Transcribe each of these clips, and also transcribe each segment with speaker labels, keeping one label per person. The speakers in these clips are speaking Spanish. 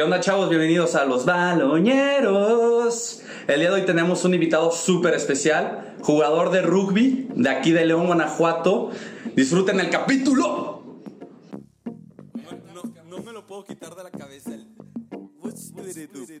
Speaker 1: ¿Qué onda chavos? Bienvenidos a Los Baloñeros. El día de hoy tenemos un invitado súper especial, jugador de rugby de aquí de León, Guanajuato. Disfruten el capítulo.
Speaker 2: No, no me lo puedo quitar de la cabeza. el- What's with it, dude?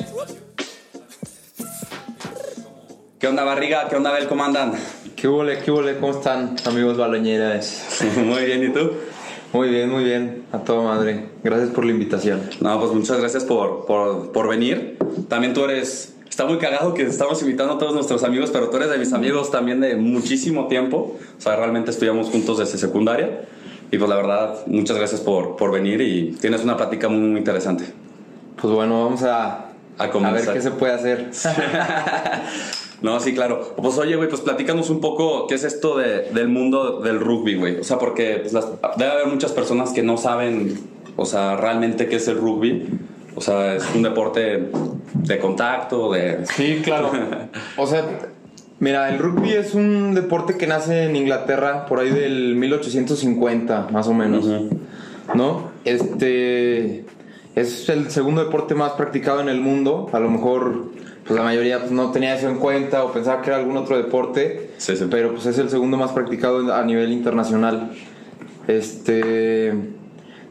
Speaker 1: ¿Qué onda Barriga? ¿Qué onda Bel? ¿Cómo andan?
Speaker 3: ¿Qué huele, qué huele? ¿Cómo están, amigos baloñeras?
Speaker 1: Muy bien, ¿y tú?
Speaker 3: Muy bien, muy bien. A toda madre. Gracias por la invitación.
Speaker 1: No, pues muchas gracias por, por, por venir. También tú eres... Está muy cagado que estamos invitando a todos nuestros amigos, pero tú eres de mis amigos también de muchísimo tiempo. O sea, realmente estudiamos juntos desde secundaria. Y pues la verdad, muchas gracias por, por venir y tienes una plática muy, muy interesante.
Speaker 3: Pues bueno, vamos a,
Speaker 1: A
Speaker 3: ver
Speaker 1: comenzar.
Speaker 3: qué se puede hacer.
Speaker 1: No, sí, claro. Pues oye, güey, pues platícanos un poco qué es esto de- del mundo del rugby, güey. O sea, porque pues, las- debe haber muchas personas que no saben, o sea, realmente qué es el rugby. O sea, es un deporte de contacto, de...
Speaker 3: Sí, claro. O sea, mira, el rugby es un deporte que nace en Inglaterra por ahí del 1850, más o menos. ¿No? Este es el segundo deporte más practicado en el mundo. A lo mejor pues la mayoría pues, no tenía eso en cuenta o pensaba que era algún otro deporte.
Speaker 1: Sí, sí.
Speaker 3: Pero pues es el segundo más practicado a nivel internacional. Este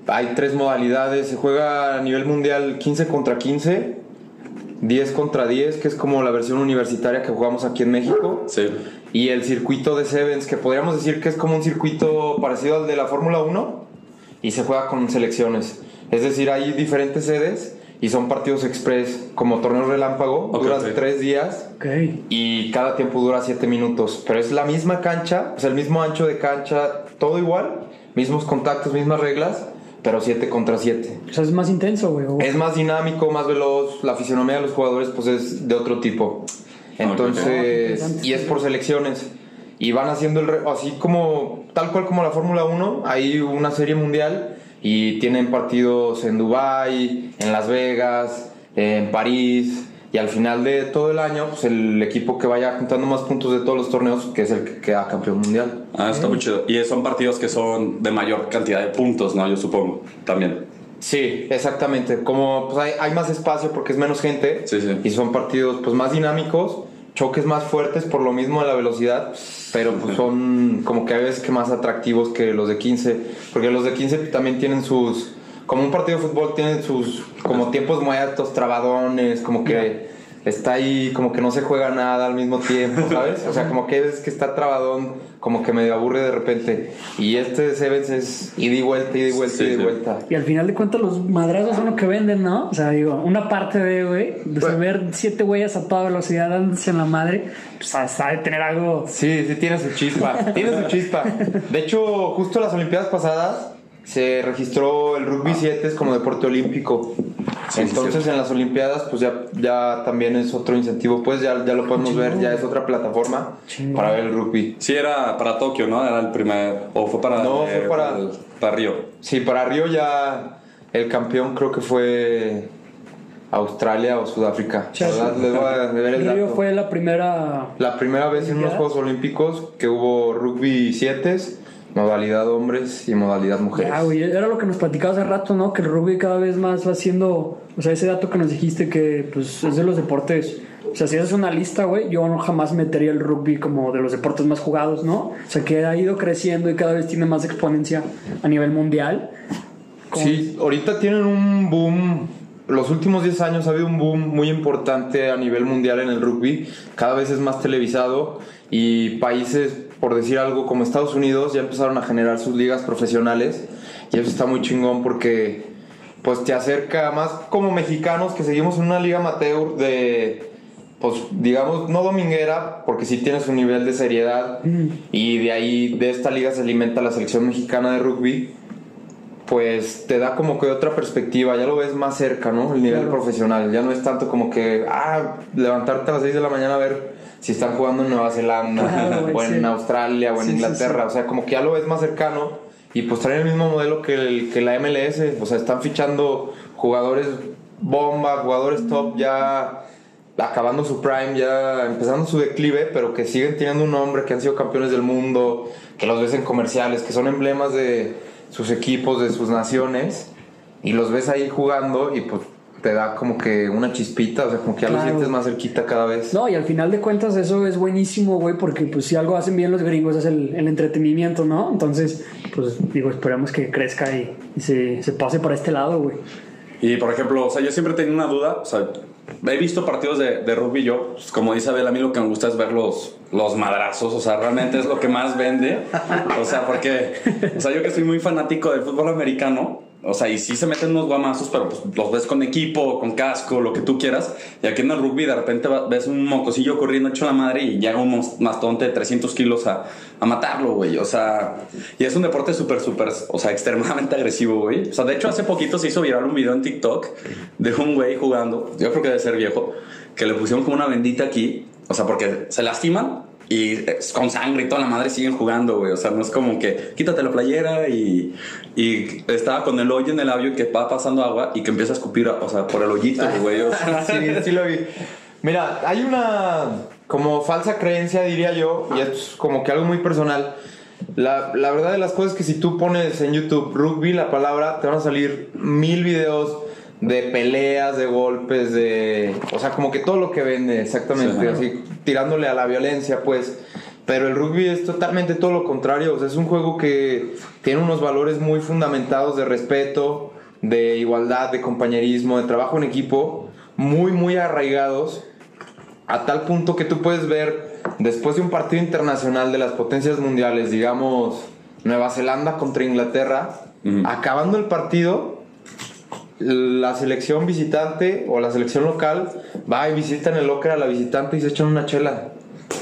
Speaker 3: hay tres modalidades, se juega a nivel mundial 15 contra 15, 10 contra 10, que es como la versión universitaria que jugamos aquí en México.
Speaker 1: Sí.
Speaker 3: Y el circuito de Sevens, que podríamos decir que es como un circuito parecido al de la Fórmula 1 y se juega con selecciones. Es decir, hay diferentes sedes y son partidos express, como torneos relámpago,
Speaker 1: Ok,
Speaker 3: duran tres días y cada tiempo dura 7 minutos. Pero es la misma cancha, sea, el mismo ancho de cancha, todo igual, mismos contactos, mismas reglas, pero 7 contra 7.
Speaker 4: O sea, es más intenso, güey.
Speaker 3: Es más dinámico, más veloz, la fisionomía de los jugadores pues es de otro tipo. Entonces, y es por selecciones. Y van haciendo el re- así como tal cual como la Fórmula 1, hay una serie mundial y tienen partidos en Dubai, en Las Vegas, en París y al final de todo el año pues el equipo que vaya juntando más puntos de todos los torneos que es el que queda campeón mundial.
Speaker 1: Ah, está muy chido. Y son partidos que son de mayor cantidad de puntos, ¿no? Yo supongo, también.
Speaker 3: Sí, exactamente. Como pues, hay, hay más espacio porque es menos gente
Speaker 1: Sí, sí.
Speaker 3: y son partidos pues más dinámicos, choques más fuertes por lo mismo de la velocidad, pero pues son como que a veces que más atractivos que los de 15, porque los de 15 también tienen sus como un partido de fútbol tienen sus como tiempos muertos, trabadones, como que está ahí como que no se juega nada al mismo tiempo, ¿sabes? O sea, como que es que está trabadón, como que medio aburre de repente. Y este de Sevens es ida y vuelta, ida y vuelta,
Speaker 1: Sí,
Speaker 3: ida y
Speaker 1: sí.
Speaker 3: vuelta.
Speaker 4: Y al final de cuentas, los madrazos son lo que venden, ¿no? O sea, digo, una parte de, güey, de
Speaker 3: Bueno.
Speaker 4: ver siete güeyes a toda velocidad dándose en la madre, pues hasta de tener algo.
Speaker 3: Sí, sí, tiene su chispa. tiene su chispa. De hecho, justo las Olimpiadas pasadas se registró el rugby 7 como deporte olímpico.
Speaker 1: Sí,
Speaker 3: Entonces en las Olimpiadas pues ya, ya también es otro incentivo, pues ya, ya lo podemos ver, ya es otra plataforma para ver el rugby.
Speaker 1: Sí, era para Tokio, ¿no? Era el primer... ¿O fue para...
Speaker 3: No, fue para-
Speaker 1: el- para Río.
Speaker 3: Sí, para Río ya el campeón creo que fue Australia o Sudáfrica.
Speaker 4: Sí, Río fue la primera.
Speaker 3: La primera vez en unos. Juegos Olímpicos que hubo rugby 7, modalidad hombres y modalidad mujeres.
Speaker 4: Ya, güey, era lo que nos platicaba hace rato, ¿no? Que el rugby cada vez más va siendo. O sea, ese dato que nos dijiste que, pues, es de los deportes. O sea, si haces una lista, güey, yo no jamás metería el rugby como de los deportes más jugados, ¿no? O sea, que ha ido creciendo y cada vez tiene más exponencia a nivel mundial. ¿Cómo
Speaker 3: Sí, ahorita tienen un boom. Los últimos 10 años ha habido un boom muy importante a nivel mundial en el rugby. Cada vez es más televisado y países, por decir algo, como Estados Unidos ya empezaron a generar sus ligas profesionales y eso está muy chingón porque pues te acerca más como mexicanos que seguimos en una liga amateur de pues digamos no dominguera porque sí tiene su nivel de seriedad y de ahí de esta liga se alimenta la selección mexicana de rugby pues te da como que otra perspectiva, ya lo ves más cerca, ¿no? El nivel
Speaker 4: Claro.
Speaker 3: profesional, ya no es tanto como que, ah, levantarte a las 6 de la mañana a ver si están jugando en Nueva Zelanda,
Speaker 4: Claro,
Speaker 3: o en
Speaker 4: sí.
Speaker 3: Australia, o en
Speaker 4: sí,
Speaker 3: Inglaterra,
Speaker 4: sí.
Speaker 3: o sea, como que ya lo ves más cercano, y pues traen el mismo modelo que, el, que la MLS, o sea, están fichando jugadores bomba, jugadores top, ya acabando su prime, ya empezando su declive, pero que siguen teniendo un nombre, que han sido campeones del mundo, que los ves en comerciales, que son emblemas de sus equipos, de sus naciones, y los ves ahí jugando y pues te da como que una chispita, o sea, como que ya lo
Speaker 4: Claro.
Speaker 3: sientes más cerquita cada vez.
Speaker 4: No, y al final de cuentas eso es buenísimo, güey, porque pues si algo hacen bien los gringos es el, el entretenimiento, ¿no? Entonces, pues digo, esperemos que crezca y, y se, se pase para este lado, güey.
Speaker 1: Y por ejemplo, o sea, yo siempre he tenido una duda, o sea, he visto partidos de, de rugby yo, pues, como dice Abel, a mí lo que me gusta es ver los, los madrazos, o sea, realmente es lo que más vende, o sea, porque, o sea, yo que soy muy fanático del fútbol americano, o sea, y sí se meten unos guamazos, pero pues los ves con equipo, con casco, lo que tú quieras, y aquí en el rugby de repente ves un mocosillo corriendo hecho la madre y llega un mastodonte de 300 kilos a, a matarlo, güey, o sea, y es un deporte súper, súper, o sea, extremadamente agresivo, güey, o sea, de hecho hace poquito se hizo viral un video en TikTok de un güey jugando, yo creo que debe ser viejo, que le pusieron como una bendita aquí, o sea, porque se lastiman y es con sangre y toda la madre siguen jugando, güey. O sea, no es como que quítate la playera y, y estaba con el hoyo en el labio que va pasando agua y que empieza a escupir, o sea, por el hoyito, güey. O sea,
Speaker 3: sí, sí lo vi. Mira, hay una como falsa creencia, diría yo, y es como que algo muy personal. La, la verdad de las cosas es que si tú pones en YouTube rugby la palabra, te van a salir mil videos de peleas, de golpes, de... O sea, como que todo lo que vende, exactamente,
Speaker 1: Sí.
Speaker 3: así, tirándole a la violencia, pues. Pero el rugby es totalmente todo lo contrario, o sea, es un juego que tiene unos valores muy fundamentados de respeto, de igualdad, de compañerismo, de trabajo en equipo, muy, muy arraigados, a tal punto que tú puedes ver, después de un partido internacional de las potencias mundiales, digamos Nueva Zelanda contra Inglaterra, acabando el partido, la selección visitante o la selección local va y visita en el locker a la visitante y se echan una chela.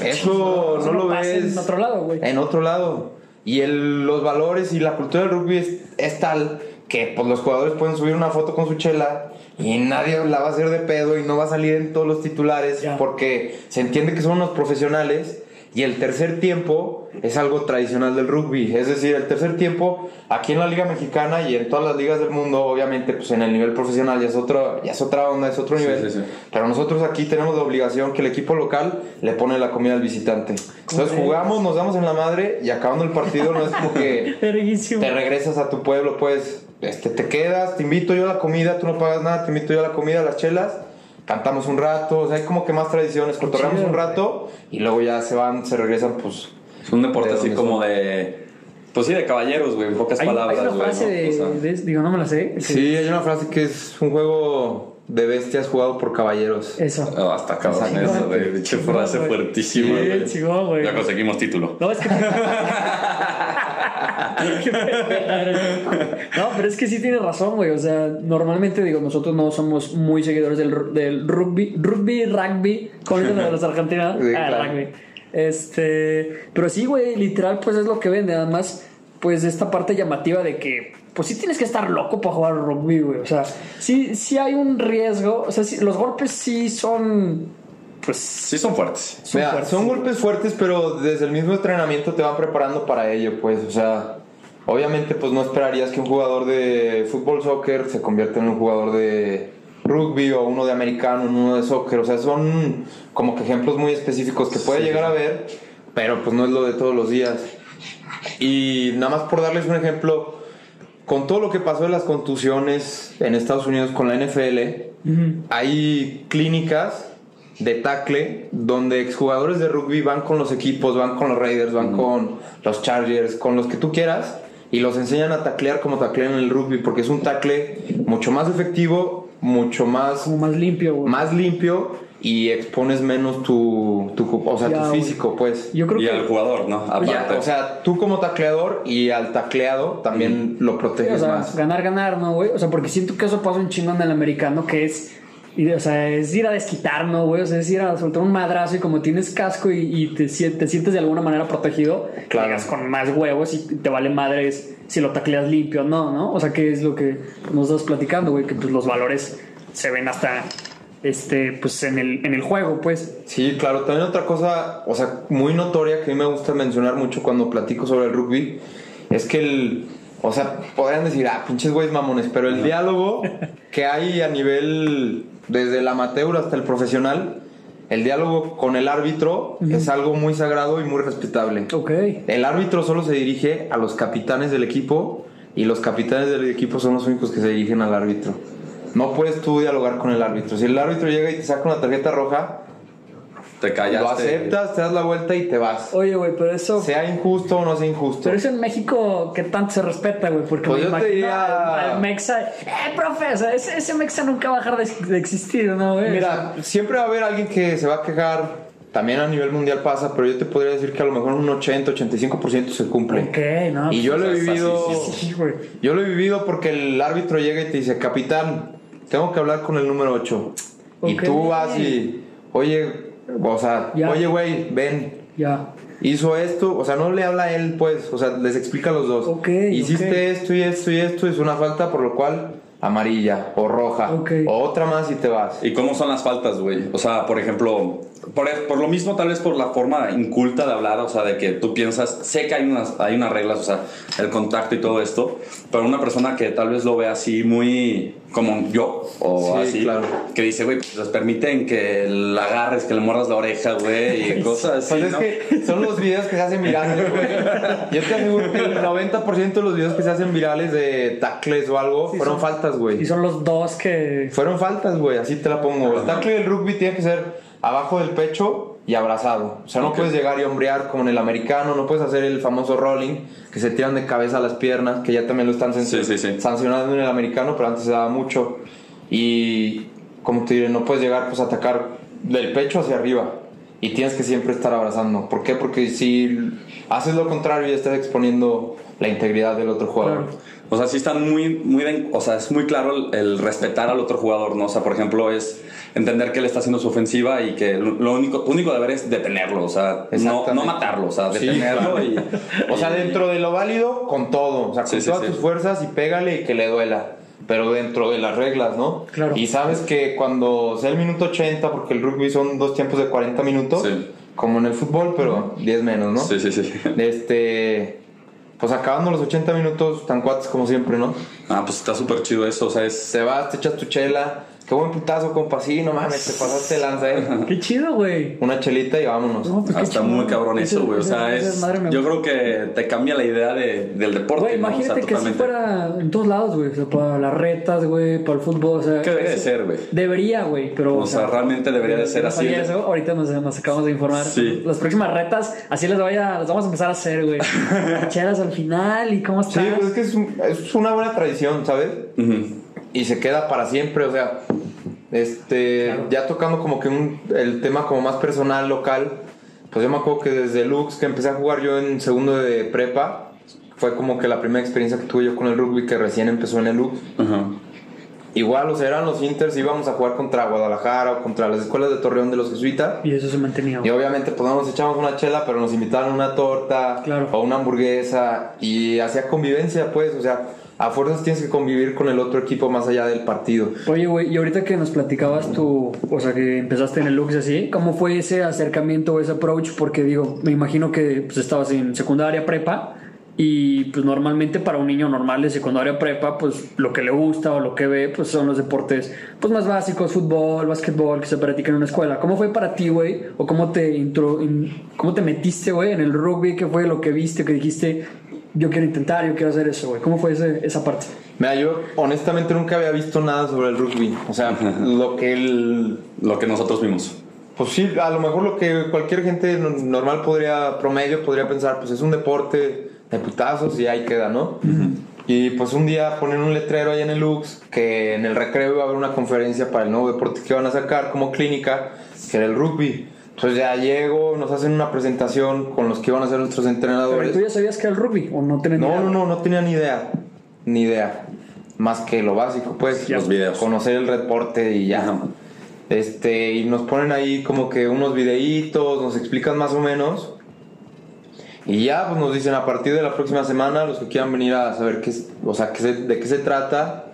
Speaker 3: Eso no lo ves
Speaker 4: en otro lado, güey.
Speaker 3: en otro lado. Y el- los valores y la cultura del rugby es, es tal que pues, los jugadores pueden subir una foto con su chela y nadie la va a hacer de pedo y no va a salir en todos los titulares
Speaker 4: Ya.
Speaker 3: porque se entiende que son unos profesionales. Y el tercer tiempo es algo tradicional del rugby. Es decir, el tercer tiempo aquí en la Liga Mexicana y en todas las ligas del mundo, obviamente, pues en el nivel profesional ya es, otro, ya es otra onda, es otro
Speaker 1: Sí,
Speaker 3: nivel.
Speaker 1: sí, sí.
Speaker 3: Pero nosotros aquí tenemos la obligación que el equipo local le pone la comida al visitante. Entonces jugamos, nos damos en la madre y acabando el partido no es como que te regresas a tu pueblo, pues este, te quedas, te invito yo a la comida, tú no pagas nada, te invito yo a la comida, a las chelas, cantamos un rato, o sea, hay como que más tradiciones, cotorreamos un rato y luego ya se van, se regresan, pues...
Speaker 1: es un deporte
Speaker 3: ¿De
Speaker 1: así como
Speaker 3: son?
Speaker 1: de. Pues sí, de caballeros, güey, en pocas
Speaker 4: Hay,
Speaker 1: palabras,
Speaker 4: hay una
Speaker 1: güey.
Speaker 4: frase
Speaker 1: ¿no?
Speaker 4: de,
Speaker 1: O sea,
Speaker 4: de- Digo, no me la sé.
Speaker 3: Sí, hay una frase que es un juego de bestias jugado por caballeros.
Speaker 4: Eso.
Speaker 1: oh, hasta cabrón
Speaker 3: Exacto.
Speaker 1: eso, güey.
Speaker 4: Chingón,
Speaker 1: frase
Speaker 4: güey.
Speaker 1: fuertísima,
Speaker 4: Sí,
Speaker 1: güey.
Speaker 4: chingón, güey.
Speaker 1: Ya conseguimos título.
Speaker 4: No, es que. no, pero es que sí tienes razón, güey. O sea, normalmente, digo, nosotros no somos muy seguidores del, del rugby. Rugby, rugby, con eso de los argentinos.
Speaker 3: Sí,
Speaker 4: ah,
Speaker 3: claro.
Speaker 4: rugby. Este. Pero sí, güey, literal, pues es lo que vende. Además, pues esta parte llamativa de que. Pues sí tienes que estar loco para jugar rugby, güey. O sea, sí, sí hay un riesgo. O sea, sí- los golpes sí son. Pues.
Speaker 1: Sí, son fuertes.
Speaker 4: son
Speaker 3: Mira,
Speaker 4: fuertes.
Speaker 3: son golpes fuertes, pero desde el mismo entrenamiento te van preparando para ello, pues, o sea, obviamente pues no esperarías que un jugador de fútbol soccer se convierta en un jugador de rugby o uno de americano, en uno de soccer, o sea, son como que ejemplos muy específicos que puede llegar a ver, pero pues no es lo de todos los días. Y nada más por darles un ejemplo, con todo lo que pasó de las contusiones en Estados Unidos con la NFL, hay clínicas de tackle donde exjugadores de rugby van con los equipos, van con los Raiders, van con los Chargers, con los que tú quieras y los enseñan a taclear como taclean en el rugby porque es un tackle mucho más efectivo, mucho más
Speaker 4: Como más limpio, güey.
Speaker 3: más limpio y expones menos tu, tu o sea,
Speaker 4: Ya,
Speaker 3: tu físico, pues.
Speaker 4: Yo creo
Speaker 1: Y
Speaker 4: que.
Speaker 1: al jugador, ¿no? Aparte.
Speaker 3: o sea, tú como tacleador y al tacleado también lo
Speaker 4: Sí,
Speaker 3: proteges
Speaker 4: o sea,
Speaker 3: más.
Speaker 4: ganar, ganar, ¿no, güey? O sea, porque siento que eso pasa un chingo en el americano, que es Y, o sea, es ir a desquitar, ¿no, güey? O sea, es ir a soltar un madrazo y como tienes casco y, y te, sien- te sientes de alguna manera protegido,
Speaker 3: Claro.
Speaker 4: llegas con más huevos y te vale madres si lo tacleas limpio o no, ¿no? O sea, que es lo que nos estás platicando, güey, que pues los valores se ven hasta, este, pues en el, en el juego, pues.
Speaker 3: Sí, claro. También otra cosa, o sea, muy notoria que a mí me gusta mencionar mucho cuando platico sobre el rugby, es que el, o sea, podrían decir, ah, pinches güeyes mamones, pero el diálogo que hay a nivel, desde el amateur hasta el profesional, el diálogo con el árbitro es algo muy sagrado y muy respetable.
Speaker 4: Ok.
Speaker 3: El árbitro solo se dirige a los capitanes del equipo y los capitanes del equipo son los únicos que se dirigen al árbitro. No puedes tú dialogar con el árbitro. Si el árbitro llega y te saca una tarjeta roja,
Speaker 1: Te callaste.
Speaker 3: lo aceptas, te das la vuelta y te vas.
Speaker 4: Oye, güey, pero eso...
Speaker 3: Sea injusto o no sea injusto.
Speaker 4: Pero eso en México, ¿qué tanto se respeta, güey? Porque
Speaker 3: Pues
Speaker 4: me
Speaker 3: yo te diría-
Speaker 4: al, al Mexa... ¡Eh, profe! O sea, ese, ese Mexa nunca va a dejar de, de existir, ¿no, güey?
Speaker 3: Mira, siempre va a haber alguien que se va a quejar. También a nivel mundial pasa, pero yo te podría decir que a lo mejor un 80-85% se cumple.
Speaker 4: Ok, no.
Speaker 3: Y yo lo he
Speaker 1: pues, así,
Speaker 3: vivido.
Speaker 1: sí,
Speaker 4: Sí, güey.
Speaker 3: Yo lo he vivido porque el árbitro llega y te dice, capitán, tengo que hablar con el número 8. Y
Speaker 4: Ok.
Speaker 3: tú vas y, oye, o sea,
Speaker 4: Ya.
Speaker 3: oye, güey, ven,
Speaker 4: Ya.
Speaker 3: hizo esto, o sea, no le habla a él, pues, o sea, les explica a los dos.
Speaker 4: Ok,
Speaker 3: Hiciste esto y esto y esto, es una falta, por lo cual amarilla o roja
Speaker 4: Ok.
Speaker 3: o otra más y te vas.
Speaker 1: ¿Y cómo son las faltas, güey? O sea, por ejemplo, por, por lo mismo, tal vez por la forma inculta de hablar, o sea, de que tú piensas, sé que hay unas, hay unas reglas, o sea, el contacto y todo esto, pero una persona que tal vez lo ve así muy como yo, o
Speaker 3: Sí,
Speaker 1: así,
Speaker 3: claro.
Speaker 1: que dice, güey, pues les permiten que la agarres, que le muerdas la oreja, güey, y cosas así,
Speaker 3: Pues es
Speaker 1: ¿no?
Speaker 3: que son los videos que se hacen virales, güey. Yo te aseguro que el 90% de los videos que se hacen virales de tacles o algo fueron
Speaker 4: son-
Speaker 3: faltas, güey.
Speaker 4: Y son los dos que...
Speaker 3: Fueron faltas, güey, así te la pongo. El tackle del rugby tiene que ser abajo del pecho y abrazado. O sea, no puedes llegar y hombrear como en el americano, no puedes hacer el famoso rolling, que se tiran de cabeza a las piernas, que ya también lo están san-
Speaker 1: Sí, sí, sí.
Speaker 3: sancionando en el americano, pero antes se daba mucho. Y, como te diré, no puedes llegar pues a atacar del pecho hacia arriba. Y tienes que siempre estar abrazando. ¿Por qué? Porque si haces lo contrario ya estás exponiendo la integridad del otro jugador.
Speaker 4: Claro.
Speaker 1: O sea, sí están muy, muy, de- o sea, es muy claro el, el respetar al otro jugador, ¿no? O sea, por ejemplo, es entender que él está haciendo su ofensiva y que lo lo único, tu único deber es detenerlo, o sea, no, no matarlo, o sea,
Speaker 3: Sí,
Speaker 1: detenerlo
Speaker 3: claro.
Speaker 1: y...
Speaker 3: O sea,
Speaker 1: y-
Speaker 3: dentro de lo válido, con todo. O sea, con
Speaker 1: Sí,
Speaker 3: todas
Speaker 1: sí.
Speaker 3: tus fuerzas y pégale y que le duela. Pero dentro de las reglas, ¿no?
Speaker 4: Claro.
Speaker 3: Y sabes que cuando sea el minuto 80, porque el rugby son dos tiempos de 40 minutos,
Speaker 1: Sí.
Speaker 3: como en el fútbol, pero 10 menos, ¿no?
Speaker 1: Sí, sí, sí.
Speaker 3: Este. Pues acabando los 80 minutos, tan cuates como siempre, ¿no?
Speaker 1: Ah, pues está súper chido eso, o sea, es...
Speaker 3: Te vas, te echas tu chela. Qué buen putazo, compa. Sí, no mames, te pasaste lanza, ¿eh?
Speaker 4: Qué chido, güey.
Speaker 3: Una chelita y vámonos.
Speaker 4: No, pues qué
Speaker 1: Ah, está
Speaker 4: chido.
Speaker 1: muy cabrón eso, güey. O sea, es, yo creo que te cambia la idea de- del deporte.
Speaker 4: Güey,
Speaker 1: ¿no? O sea,
Speaker 4: imagínate que si
Speaker 1: totalmente.
Speaker 4: fuera en todos lados, güey. O sea, para las retas, güey, para el fútbol. O sea,
Speaker 1: ¿Qué debería de ser, güey?
Speaker 4: Debería, güey, pero.
Speaker 1: O sea, realmente debería de ser
Speaker 4: no
Speaker 1: así.
Speaker 4: eso. Ahorita nos, nos acabamos de informar.
Speaker 1: Sí.
Speaker 4: Las próximas retas, así les, voy a, las vamos a empezar a hacer, güey. Chelas al final y cómo
Speaker 3: Sí,
Speaker 4: estás.
Speaker 3: pues es que es, un- es una buena tradición, ¿sabes?
Speaker 1: Ujú.
Speaker 3: Y se queda para siempre, o sea, este,
Speaker 4: Claro.
Speaker 3: ya tocando como que un- el tema como más personal, local, pues yo me acuerdo que desde Lux, que empecé a jugar yo en segundo de prepa, fue como que la primera experiencia que tuve yo con el rugby que recién empezó en el Lux.
Speaker 1: Ajá.
Speaker 3: Igual, o sea, eran los Inters, íbamos a jugar contra Guadalajara o contra las escuelas de Torreón de los jesuitas.
Speaker 4: Y eso se mantenía.
Speaker 3: Y obviamente pues no nos echamos una chela, pero nos invitaron una torta
Speaker 4: Claro.
Speaker 3: o una hamburguesa y hacía convivencia, pues, o sea, a fuerzas tienes que convivir con el otro equipo más allá del partido.
Speaker 4: Oye, güey, y ahorita que nos platicabas tú, o sea, que empezaste en el Lux así, ¿cómo fue ese acercamiento o ese approach? Porque digo, me imagino que pues, estabas en secundaria prepa y pues normalmente para un niño normal de secundaria prepa, pues lo que le gusta o lo que ve, pues son los deportes pues más básicos, fútbol, básquetbol, que se practican en una escuela. ¿Cómo fue para ti, güey? ¿O cómo te, intro, in- cómo te metiste, güey, en el rugby? ¿Qué fue lo que viste, que dijiste, yo quiero intentar, yo quiero hacer eso, güey? ¿Cómo fue ese- esa parte?
Speaker 3: Mira, yo honestamente nunca había visto nada sobre el rugby. O sea, lo que el...
Speaker 1: Lo que nosotros vimos.
Speaker 3: Pues sí, a lo mejor lo que cualquier gente no- normal podría, promedio, podría pensar, pues es un deporte de putazos y ahí queda, ¿no? Y pues un día ponen un letrero ahí en el Lux que en el recreo iba a haber una conferencia para el nuevo deporte que iban a sacar como clínica, que era el rugby. Entonces ya llego, nos hacen una presentación con los que iban a ser nuestros
Speaker 4: ¿Pero
Speaker 3: entrenadores.
Speaker 4: tú ya sabías que era el rugby o no tenías
Speaker 3: No,
Speaker 4: idea,
Speaker 3: no, no, no tenía ni idea. Ni idea. más que lo básico, pues.
Speaker 1: Los videos.
Speaker 3: Conocer el reporte y ya. Este, y nos ponen ahí como que unos videitos, nos explican más o menos. Y ya, pues nos dicen a partir de la próxima semana, los que quieran venir a saber qué es, o sea, qué se- de qué se trata,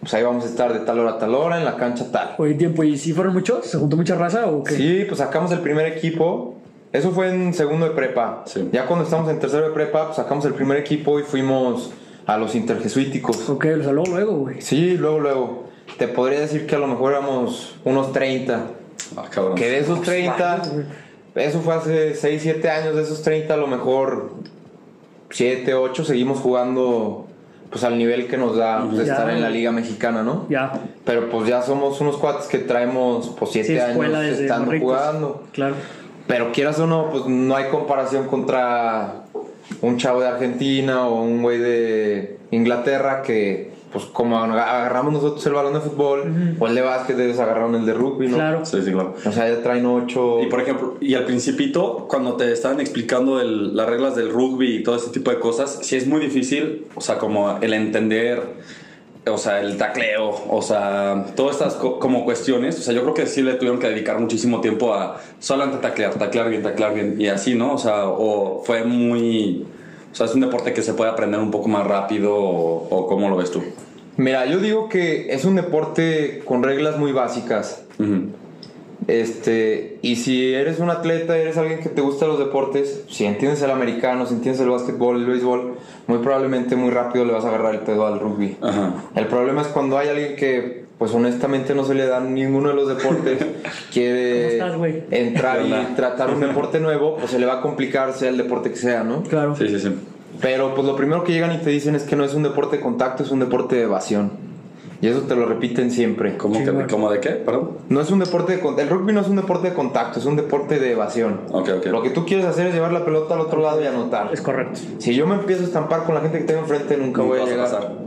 Speaker 3: pues ahí vamos a estar de tal hora a tal hora en la cancha tal.
Speaker 4: Oye, tiempo, ¿y si fueron muchos? ¿Se juntó mucha raza o qué?
Speaker 3: Sí, pues sacamos el primer equipo. Eso fue en segundo de prepa.
Speaker 1: Sí.
Speaker 3: Ya cuando estamos en tercero de prepa, pues sacamos el primer equipo y fuimos a los interjesuíticos.
Speaker 4: Ok, los habló luego, güey.
Speaker 3: Sí, luego, luego. Te podría decir que a lo mejor éramos unos 30.
Speaker 1: Ah, cabrón.
Speaker 3: Que de esos 30, eso fue hace 6, 7 años, de esos 30 a lo mejor 7, 8 seguimos jugando pues al nivel que nos da pues,
Speaker 4: Ya.
Speaker 3: estar en la liga mexicana, ¿no?
Speaker 4: Ya.
Speaker 3: Pero pues ya somos unos cuates que traemos pues 7
Speaker 4: Sí,
Speaker 3: años estando jugando.
Speaker 4: Claro.
Speaker 3: Pero quieras o no, pues no hay comparación contra un chavo de Argentina o un güey de Inglaterra que, pues como agarramos nosotros el balón de fútbol, o el de básquet, ellos agarraron el de rugby, ¿no?
Speaker 4: Claro.
Speaker 1: Sí, sí, claro.
Speaker 3: O sea, ya traen ocho.
Speaker 1: Y por ejemplo, y al principito, cuando te estaban explicando el- las reglas del rugby y todo ese tipo de cosas, sí es muy difícil, o sea, como el entender, o sea, el tacleo, o sea, todas estas co- como cuestiones, o sea, yo creo que sí le tuvieron que dedicar muchísimo tiempo a solamente taclear, taclear bien, taclear bien, y así, ¿no? O sea, o fue muy... Sea, es un deporte que se puede aprender un poco más rápido, o, o cómo lo ves tú.
Speaker 3: Mira, yo digo que es un deporte con reglas muy básicas.
Speaker 1: Ujú.
Speaker 3: Este, y si eres un atleta, eres alguien que te gusta los deportes, si entiendes el americano, si entiendes el básquetbol, el béisbol, muy probablemente muy rápido le vas a agarrar el pedo al rugby.
Speaker 1: Ajá.
Speaker 3: El problema es cuando hay alguien que, pues honestamente no se le dan ninguno de los deportes, quiere entrar
Speaker 1: ¿Qué
Speaker 3: y tratar un deporte nuevo, pues se le va a complicar sea el deporte que sea, ¿no?
Speaker 4: Claro.
Speaker 1: Sí, sí, sí.
Speaker 3: Pero pues lo primero que llegan y te dicen es que no es un deporte de contacto, es un deporte de evasión. Y eso te lo repiten siempre.
Speaker 1: ¿Cómo, que. ¿Cómo de qué? Perdón.
Speaker 3: No es un deporte de con- el rugby no es un deporte de contacto, es un deporte de evasión.
Speaker 1: Ok, ok.
Speaker 3: Lo que tú quieres hacer es llevar la pelota al otro lado y anotar.
Speaker 4: Es correcto.
Speaker 3: Si yo me empiezo a estampar con la gente que tengo enfrente, nunca, voy a
Speaker 1: Nunca vas a
Speaker 3: llegar.
Speaker 1: pasar.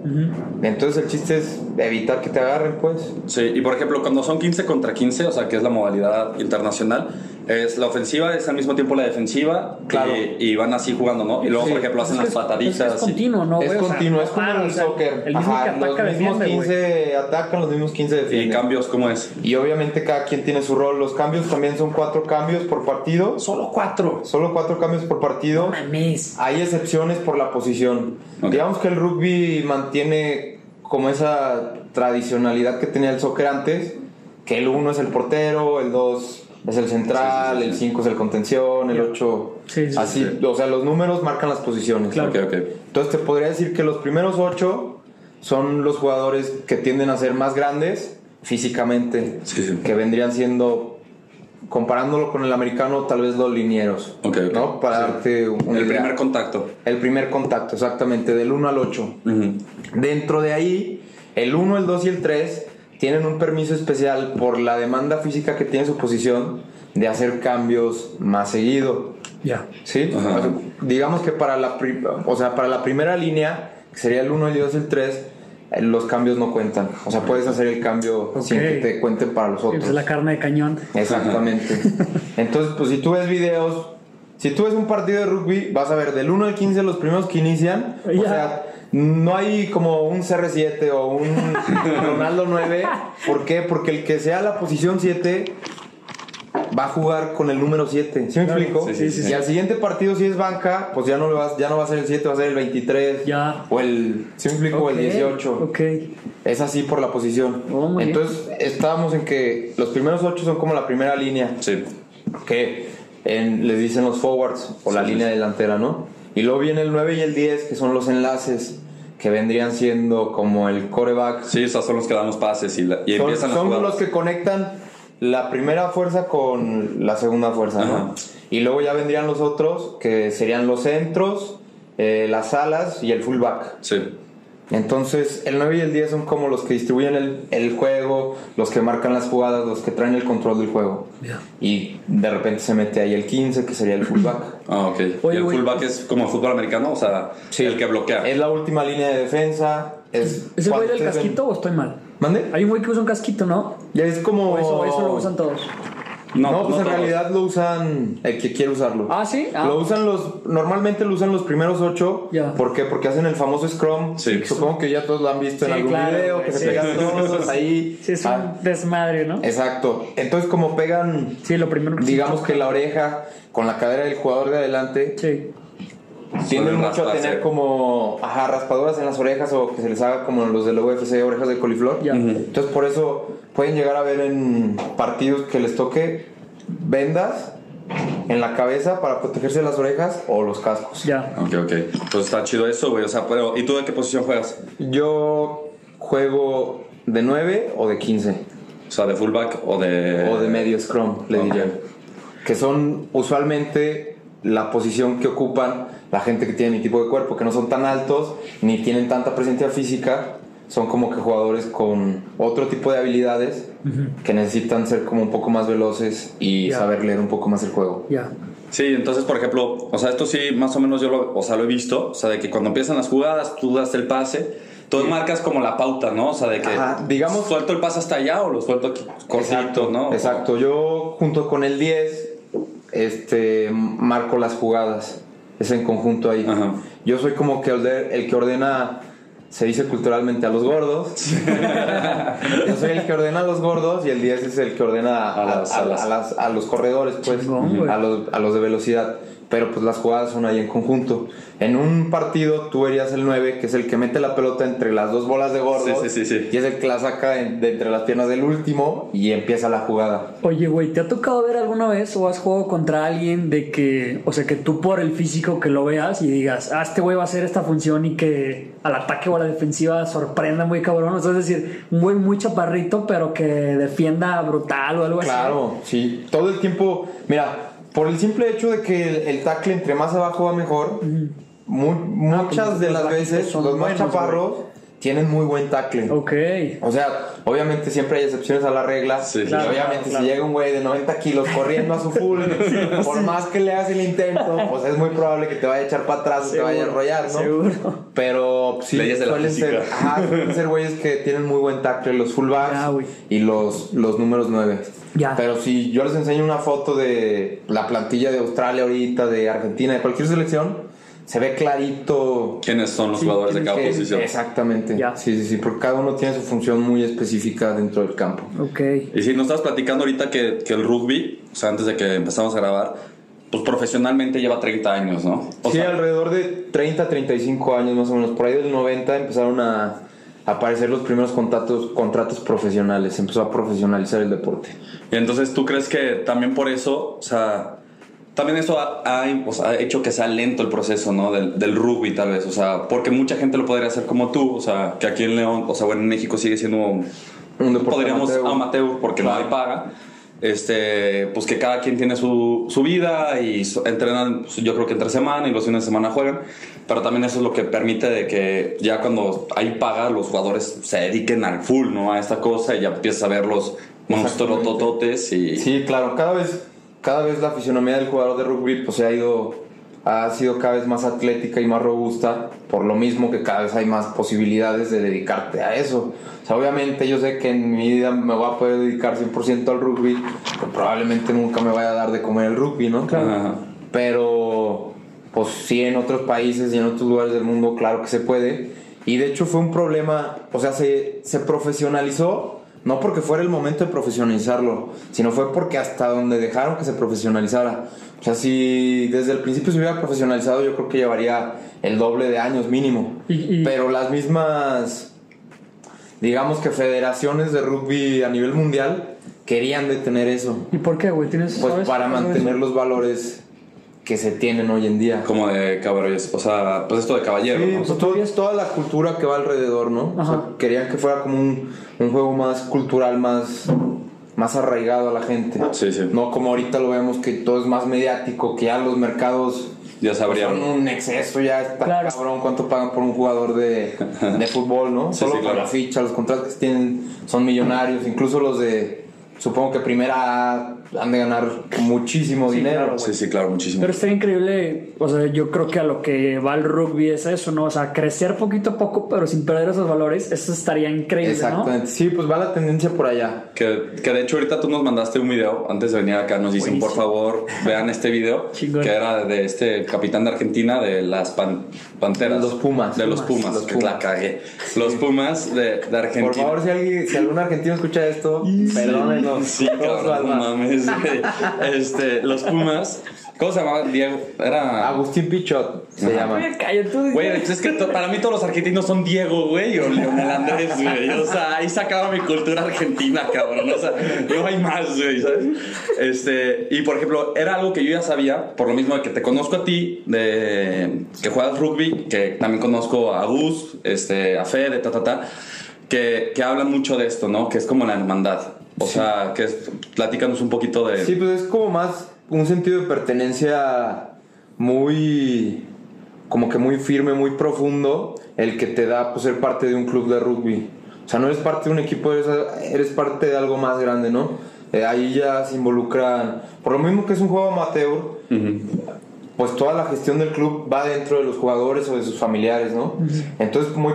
Speaker 3: Entonces el chiste es evitar que te agarren, pues.
Speaker 1: Sí, y por ejemplo, cuando son 15 contra 15, o sea, que es la modalidad internacional, es la ofensiva es al mismo tiempo la defensiva
Speaker 3: Claro.
Speaker 1: y, y van así jugando, ¿no? Y luego,
Speaker 3: Sí.
Speaker 1: por ejemplo, hacen
Speaker 4: Es
Speaker 1: las pataditas.
Speaker 4: Es, es continuo, ¿no,
Speaker 3: es
Speaker 4: güey? O sea,
Speaker 3: continuo, es como
Speaker 4: para,
Speaker 3: el
Speaker 4: o sea,
Speaker 3: soccer.
Speaker 4: El mismo
Speaker 3: Ajá,
Speaker 4: que ataca
Speaker 3: los mismos
Speaker 4: defiende, güey.
Speaker 3: 15 atacan, los mismos 15
Speaker 1: y
Speaker 3: defienden.
Speaker 1: cambios, ¿cómo es?
Speaker 3: Y obviamente cada quien tiene su rol. Los cambios también son cuatro cambios por partido.
Speaker 4: Solo cuatro.
Speaker 3: Solo cuatro cambios por partido.
Speaker 4: Mames.
Speaker 3: Hay excepciones por la posición.
Speaker 1: Ok.
Speaker 3: Digamos que el rugby mantiene como esa tradicionalidad que tenía el soccer antes, que el 1 es el portero, el 2 es el central,
Speaker 1: Sí, sí, sí,
Speaker 3: el
Speaker 1: sí.
Speaker 3: 5 es el contención, el 8...
Speaker 4: Sí, sí,
Speaker 3: así,
Speaker 1: sí.
Speaker 3: o sea, los números marcan las posiciones.
Speaker 4: Claro.
Speaker 1: Ok, ok.
Speaker 3: Entonces te podría decir que los primeros 8 son los jugadores que tienden a ser más grandes físicamente,
Speaker 1: Sí, sí.
Speaker 3: que vendrían siendo, comparándolo con el americano, tal vez los linieros,
Speaker 1: Ok, ok.
Speaker 3: ¿no? Para
Speaker 1: Sí.
Speaker 3: darte un
Speaker 1: El primer contacto.
Speaker 3: el primer contacto, exactamente, del 1 al 8.
Speaker 1: Ujú.
Speaker 3: Dentro de ahí, el 1, el 2 y el 3 tienen un permiso especial por la demanda física que tiene su posición de hacer cambios más seguido.
Speaker 4: Ya.
Speaker 3: ¿Sí?
Speaker 1: Ajá.
Speaker 3: O sea, digamos que para la, pri- o sea, para la primera línea, que sería el 1, el 2 y el 3, eh, los cambios no cuentan. O sea, puedes hacer el cambio sin que te cuenten para los
Speaker 4: Sí,
Speaker 3: otros.
Speaker 4: pues es la carne de cañón.
Speaker 3: Exactamente. Entonces, pues si tú ves videos, si tú ves un partido de rugby, vas a ver del 1 al 15 los primeros que inician. O sea, no hay como un CR7 o un Ronaldo 9. ¿Por qué? Porque el que sea la posición 7 va a jugar con el número 7. ¿Sí me
Speaker 4: Claro.
Speaker 3: explico?
Speaker 1: Sí, sí, sí,
Speaker 3: y
Speaker 1: sí.
Speaker 3: al siguiente partido, si es banca, pues ya no, le vas, ya no va a ser el 7, va a ser el 23.
Speaker 4: Ya.
Speaker 3: O el, ¿sí me explico? O el
Speaker 4: Ok,
Speaker 3: 18.
Speaker 4: Ok.
Speaker 3: Es así por la posición.
Speaker 4: Oh.
Speaker 3: Entonces, estábamos en que los primeros 8 son como la primera línea
Speaker 1: Sí.
Speaker 3: que en- les dicen los forwards o la
Speaker 1: Sí,
Speaker 3: línea delantera, ¿no? Y luego viene el 9 y el 10, que son los enlaces, que vendrían siendo como el coreback.
Speaker 1: Sí, esos son los que dan los pases y, la- y
Speaker 3: son
Speaker 1: empiezan a
Speaker 3: son
Speaker 1: jugar.
Speaker 3: los que conectan la primera fuerza con la segunda fuerza, ¿no? Y luego ya vendrían los otros, que serían los centros, eh, las alas y el fullback.
Speaker 1: Sí.
Speaker 3: Entonces, el 9 y el 10 son como los que distribuyen el, el juego, los que marcan las jugadas, los que traen el control del juego.
Speaker 4: Ya.
Speaker 3: Y de repente se mete ahí el 15, que sería el fullback.
Speaker 1: Ah, ok.
Speaker 4: Oye,
Speaker 1: y el
Speaker 4: güey.
Speaker 1: fullback es como el fútbol americano, o sea, el que bloquea.
Speaker 3: Es la última línea de defensa. Es,
Speaker 4: ¿Es el güey del
Speaker 3: ustedes ven-
Speaker 4: casquito o estoy mal?
Speaker 3: ¿Mande?
Speaker 4: Hay un güey que usa un casquito, ¿no?
Speaker 3: Ya es como.
Speaker 4: O eso, eso lo usan todos.
Speaker 3: No,
Speaker 1: No,
Speaker 3: pues
Speaker 1: no
Speaker 3: en
Speaker 1: todos.
Speaker 3: realidad lo usan el que quiere usarlo.
Speaker 4: Ah, ¿sí? Ah.
Speaker 3: Lo usan los, normalmente lo usan los primeros ocho.
Speaker 4: Ya.
Speaker 3: ¿Por qué? Porque hacen el famoso Scrum.
Speaker 1: Sí.
Speaker 3: Supongo que ya todos lo han visto en algún
Speaker 4: claro,
Speaker 3: video, que se
Speaker 4: sí.
Speaker 3: pegan todos ahí.
Speaker 4: Sí, es
Speaker 3: Ah,
Speaker 4: un desmadre, ¿no?
Speaker 3: Exacto. Entonces como pegan,
Speaker 4: Sí, lo primero que se
Speaker 3: digamos que la oreja con la cadera del jugador de adelante,
Speaker 4: Sí.
Speaker 3: Tienden mucho a tener como ajá, raspaduras en las orejas o que se les haga como los del UFC, orejas de coliflor. Entonces por eso pueden llegar a ver en partidos que les toque vendas en la cabeza para protegerse las orejas o los cascos.
Speaker 4: Ya.
Speaker 1: Ok, ok. Pues está chido eso, güey. O sea, pero ¿y tú de qué posición juegas?
Speaker 3: Yo juego de 9 o de 15
Speaker 1: O sea, de fullback o de.
Speaker 3: o de medio scrum, le
Speaker 1: ok.
Speaker 3: diría. Que son usualmente la posición que ocupan la gente que tiene mi tipo de cuerpo, que no son tan altos ni tienen tanta presencia física. Son como que jugadores con otro tipo de habilidades que necesitan ser como un poco más veloces y
Speaker 4: Ya.
Speaker 3: saber leer un poco más el juego.
Speaker 4: Ya.
Speaker 1: Sí, entonces, por ejemplo, o sea, esto sí, más o menos yo lo, o sea, lo he visto. O sea, de que cuando empiezan las jugadas, tú das el pase. Tú marcas como la pauta, ¿no? O sea, de que
Speaker 3: Ajá, digamos-
Speaker 1: suelto el pase hasta allá o lo suelto aquí cortito,
Speaker 3: Exacto,
Speaker 1: ¿no?
Speaker 3: Exacto. Yo junto con el 10 este marco las jugadas. Es en conjunto ahí.
Speaker 1: Ajá.
Speaker 3: Yo soy como que el, que ordena se dice culturalmente a los gordos. Yo soy el que ordena a los gordos y el 10 es el que ordena a,
Speaker 1: A las-
Speaker 3: a-
Speaker 1: a las-
Speaker 3: a las- a los corredores, pues,
Speaker 4: Chingón, güey.
Speaker 3: a los, a los de velocidad. Pero pues las jugadas son ahí en conjunto. En un partido tú verías el 9, que es el que mete la pelota entre las dos bolas de gordos.
Speaker 1: Sí, sí, sí, sí.
Speaker 3: Y es el que la saca en- de entre las piernas del último y empieza la jugada.
Speaker 4: Oye, güey, ¿te ha tocado ver alguna vez o has jugado contra alguien de que, o sea, que tú por el físico que lo veas y digas, ah, este güey va a hacer esta función y que al ataque o a la defensiva sorprenda muy cabrón? O sea, es decir, un güey muy chaparrito, pero que defienda brutal o algo así.
Speaker 3: Claro, sí. Todo el tiempo, mira, por el simple hecho de que el, el tackle entre más abajo va mejor, mu- muchas
Speaker 4: pues
Speaker 3: de
Speaker 4: los
Speaker 3: las veces los más chaparros tienen muy buen tackle.
Speaker 4: Ok.
Speaker 3: O sea, obviamente siempre hay excepciones a la regla.
Speaker 1: Sí,
Speaker 3: y
Speaker 1: claro,
Speaker 3: obviamente
Speaker 4: claro,
Speaker 3: si llega un güey de 90 kilos corriendo a su full, por más que le hagas el intento, pues es muy probable que te vaya a echar para atrás o te vaya a enrollar, ¿no?
Speaker 4: Seguro.
Speaker 3: Pero sí,
Speaker 1: Leyes de la
Speaker 3: suelen
Speaker 1: física.
Speaker 3: ser, ajá, suelen ser güeyes que tienen muy buen tackle, los fullbacks
Speaker 4: Ya, güey.
Speaker 3: y los, los números 9.
Speaker 4: Ya.
Speaker 3: Pero si yo les enseño una foto de la plantilla de Australia ahorita, de Argentina, de cualquier selección, se ve clarito
Speaker 1: ¿Quiénes son los
Speaker 4: Sí,
Speaker 1: jugadores de cada
Speaker 4: que-
Speaker 1: posición?
Speaker 3: Exactamente.
Speaker 4: Ya.
Speaker 3: Sí, sí, sí, porque cada uno tiene su función muy específica dentro del campo.
Speaker 4: Ok.
Speaker 1: Y si nos estabas platicando ahorita que, que el rugby, o sea, antes de que empezamos a grabar, pues profesionalmente lleva 30 años, ¿no? O
Speaker 3: sí,
Speaker 1: sea,
Speaker 3: alrededor de 30, 35 años más o menos. Por ahí del 90 empezaron a aparecer los primeros contratos, contratos profesionales. Se empezó a profesionalizar el deporte.
Speaker 1: Y entonces tú crees que también por eso, o sea, también eso ha, ha, sea, ha hecho que sea lento el proceso, ¿no? Del, del rugby tal vez, o sea, porque mucha gente lo podría hacer como tú, o sea, que aquí en León, o sea, bueno, en México sigue siendo un, podríamos
Speaker 3: amateur.
Speaker 1: amateur, porque no
Speaker 3: Claro.
Speaker 1: hay paga. Este, pues que cada quien tiene su, su vida y entrenan, pues, yo creo que entre semana y los fines de semana juegan, pero también eso es lo que permite de que ya cuando hay paga los jugadores se dediquen al full, ¿no? A esta cosa y ya empiezas a ver los monstruos tototes y...
Speaker 3: Sí, claro, cada vez, cada vez la fisionomía del jugador de rugby pues, se ha ido, ha sido cada vez más atlética y más robusta, por lo mismo que cada vez hay más posibilidades de dedicarte a eso. O sea, obviamente yo sé que en mi vida me voy a poder dedicar 100% al rugby, pero probablemente nunca me vaya a dar de comer el rugby, ¿no?
Speaker 1: Ajá.
Speaker 3: Pero, pues sí, en otros países y en otros lugares del mundo, claro que se puede. Y de hecho fue un problema, o sea, se, se profesionalizó, no porque fuera el momento de profesionalizarlo, sino fue porque hasta donde dejaron que se profesionalizara. O sea, si desde el principio se hubiera profesionalizado, yo creo que llevaría el doble de años mínimo.
Speaker 4: Y- y-
Speaker 3: Pero las mismas, digamos que federaciones de rugby a nivel mundial querían detener eso.
Speaker 4: ¿Y por qué, güey? ¿Tienes
Speaker 3: Pues para mantener los valores que se tienen hoy en día.
Speaker 1: Como de caballeros, o sea, pues esto de caballero,
Speaker 3: Sí,
Speaker 1: ¿no?
Speaker 3: pues toda la cultura que va alrededor, ¿no? O sea, querían que fuera como un, un juego más cultural, más, más arraigado a la gente.
Speaker 1: Sí, sí.
Speaker 3: No como ahorita lo vemos que todo es más mediático, que ya los mercados
Speaker 1: Ya se abrieron.
Speaker 3: son un exceso, ya está
Speaker 4: Claro.
Speaker 3: cabrón cuánto pagan por un jugador de, de fútbol, ¿no?
Speaker 1: Sí,
Speaker 3: Solo
Speaker 1: sí,
Speaker 3: por
Speaker 1: claro.
Speaker 3: la ficha, los contratos que tienen son millonarios, incluso los de supongo que primera han de ganar muchísimo dinero.
Speaker 4: claro,
Speaker 1: Sí, sí, claro, muchísimo.
Speaker 4: Pero está increíble, o sea, yo creo que a lo que va el rugby es eso, ¿no? O sea, crecer poquito a poco, pero sin perder esos valores, eso estaría increíble,
Speaker 3: Exactamente. Sí, pues va la tendencia por allá.
Speaker 1: Que, que de hecho ahorita tú nos mandaste un video antes de venir acá, nos dicen por favor vean este video que era de este capitán de Argentina de las pan- Panteras.
Speaker 3: Los Pumas.
Speaker 1: De los Pumas,
Speaker 3: Los
Speaker 1: que
Speaker 3: Pumas.
Speaker 1: la cagué. Los Pumas de, de Argentina.
Speaker 3: Por favor, si, alguien, si algún argentino escucha esto, perdónenos.
Speaker 1: Sí, cabrón, no mames. Este, los Pumas. ¿Cómo se llamaba? Diego. Era.
Speaker 3: Agustín Pichot se
Speaker 1: Ajá.
Speaker 3: llama.
Speaker 4: Oye, calla, tú
Speaker 1: Güey, es que para mí todos los argentinos son Diego, güey, o Leonel Andrés, güey. O sea, ahí sacaba mi cultura argentina, cabrón. O sea, no hay más, güey, ¿sabes? Este, y por ejemplo, era algo que yo ya sabía, por lo mismo de que te conozco a ti, de que juegas rugby, que también conozco a Gus, este, a Fede, ta, ta, ta, que, que hablan mucho de esto, ¿no? Que es como la hermandad. O sea, que es, platícanos un poquito de...
Speaker 3: Sí, pues es como más un sentido de pertenencia muy, como que muy firme, muy profundo, el que te da pues, ser parte de un club de rugby. O sea, no eres parte de un equipo, eres, eres parte de algo más grande, ¿no? Eh, ahí ya se involucran, por lo mismo que es un juego amateur, pues toda la gestión del club va dentro de los jugadores o de sus familiares, ¿no? Entonces, muy,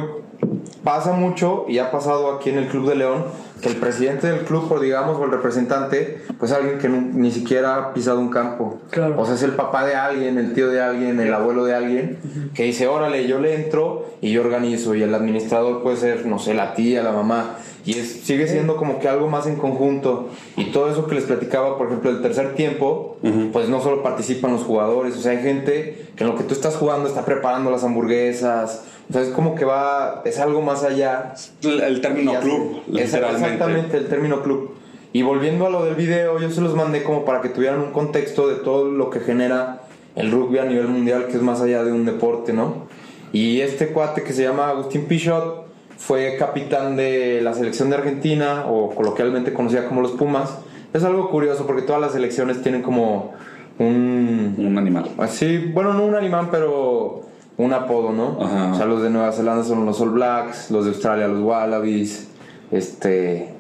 Speaker 3: pasa mucho y ha pasado aquí en el Club de León que el presidente del club, o digamos, o el representante, pues alguien que ni siquiera ha pisado un campo.
Speaker 4: Claro.
Speaker 3: O sea, es el papá de alguien, el tío de alguien, el abuelo de alguien, que dice, órale, yo le entro y yo organizo. Y el administrador puede ser, no sé, la tía, la mamá. Y es, sigue siendo como que algo más en conjunto. Y todo eso que les platicaba, por ejemplo, el tercer tiempo, pues no solo participan los jugadores, o sea, hay gente que en lo que tú estás jugando está preparando las hamburguesas. O sea, es como que va, es algo más allá.
Speaker 1: El, el término club, literalmente.
Speaker 3: Exactamente, el término club. Y volviendo a lo del video, yo se los mandé como para que tuvieran un contexto de todo lo que genera el rugby a nivel mundial, que es más allá de un deporte, ¿no? Y este cuate que se llama Agustín Pichot fue capitán de la selección de Argentina, o coloquialmente conocida como los Pumas. Es algo curioso porque todas las selecciones tienen como un,
Speaker 1: Un animal.
Speaker 3: Así, bueno, no un animal, pero un apodo, ¿no?
Speaker 1: Ajá.
Speaker 3: O sea, los de Nueva Zelanda son los All Blacks, los de Australia los Wallabies, este,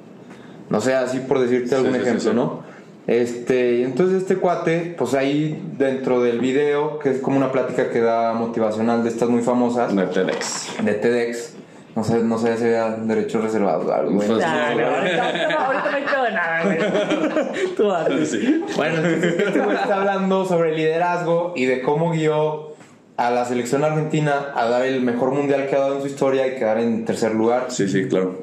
Speaker 3: no sé, así por decirte algún
Speaker 1: sí, sí,
Speaker 3: ejemplo,
Speaker 1: sí.
Speaker 3: ¿no? Este, entonces este cuate, pues ahí dentro del video, que es como una plática que da motivacional de estas muy famosas,
Speaker 1: De TEDx.
Speaker 3: de TEDx, no sé, no sé si había derechos reservados o algo.
Speaker 1: Pues-
Speaker 4: Nah, no, ahorita, ahorita no de nada, güey. Tú dale.
Speaker 1: Sí.
Speaker 3: Bueno, entonces este güey está hablando sobre liderazgo y de cómo guió a la selección argentina a dar el mejor mundial que ha dado en su historia y quedar en tercer lugar.
Speaker 1: Sí, sí, claro.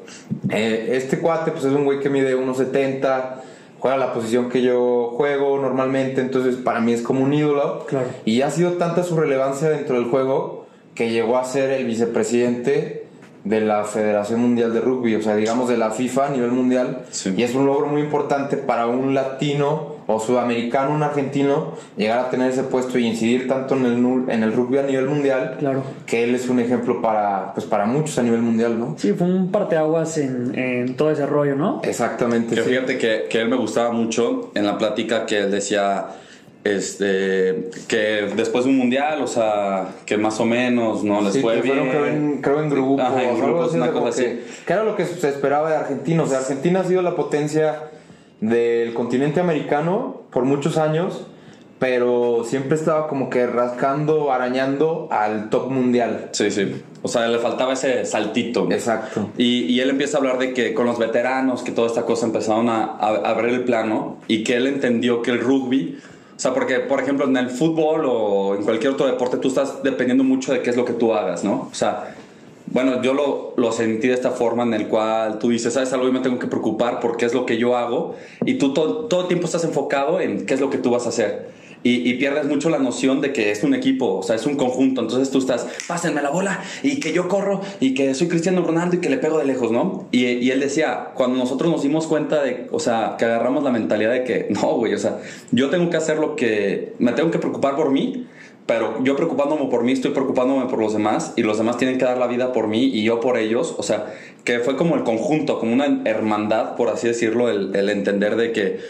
Speaker 3: Eh, este cuate pues es un güey que mide 1.70, juega la posición que yo juego normalmente, entonces para mí es como un ídolo.
Speaker 4: Claro.
Speaker 3: Y ha sido tanta su relevancia dentro del juego que llegó a ser el vicepresidente de la Federación Mundial de Rugby, o sea, digamos de la FIFA a nivel mundial.
Speaker 1: Sí.
Speaker 3: Y es un logro muy importante para un latino o sudamericano, un argentino, llegar a tener ese puesto y incidir tanto en el, en el rugby a nivel mundial,
Speaker 4: Claro.
Speaker 3: que él es un ejemplo para, pues, para muchos a nivel mundial, ¿no?
Speaker 4: Sí, fue un parteaguas en, en todo ese rollo, ¿no?
Speaker 3: Exactamente.
Speaker 1: Que
Speaker 3: sí.
Speaker 1: fíjate que, que él me gustaba mucho en la plática que él decía este que después de un mundial, o sea, que más o menos no les
Speaker 3: Sí,
Speaker 1: fue
Speaker 3: que fueron,
Speaker 1: bien.
Speaker 3: creo, en, creo en grupos,
Speaker 1: Ajá, en grupos, una cosa
Speaker 3: que,
Speaker 1: así.
Speaker 3: que era lo que se esperaba de Argentina. O sea, Argentina ha sido la potencia del continente americano por muchos años, pero siempre estaba como que rascando, arañando al top mundial.
Speaker 1: Sí, sí. O sea, le faltaba ese saltito.
Speaker 3: Exacto.
Speaker 1: Y, y él empieza a hablar de que con los veteranos, que toda esta cosa empezaron a, a, a ver el plano y que él entendió que el rugby, o sea, porque por ejemplo en el fútbol o en cualquier otro deporte tú estás dependiendo mucho de qué es lo que tú hagas, ¿no? O sea, bueno, yo lo, lo sentí de esta forma en el cual tú dices, ¿sabes algo? Yo me tengo que preocupar por qué es lo que yo hago y tú todo, todo el tiempo estás enfocado en qué es lo que tú vas a hacer. Y, y pierdes mucho la noción de que es un equipo, o sea, es un conjunto. Entonces tú estás, pásenme la bola y que yo corro y que soy Cristiano Ronaldo y que le pego de lejos, ¿no? Y, y él decía, cuando nosotros nos dimos cuenta de, o sea, que agarramos la mentalidad de que, no, güey, o sea, yo tengo que hacer lo que, me tengo que preocupar por mí, pero yo preocupándome por mí, estoy preocupándome por los demás y los demás tienen que dar la vida por mí y yo por ellos. O sea, que fue como el conjunto, como una hermandad, por así decirlo, el, el entender de que,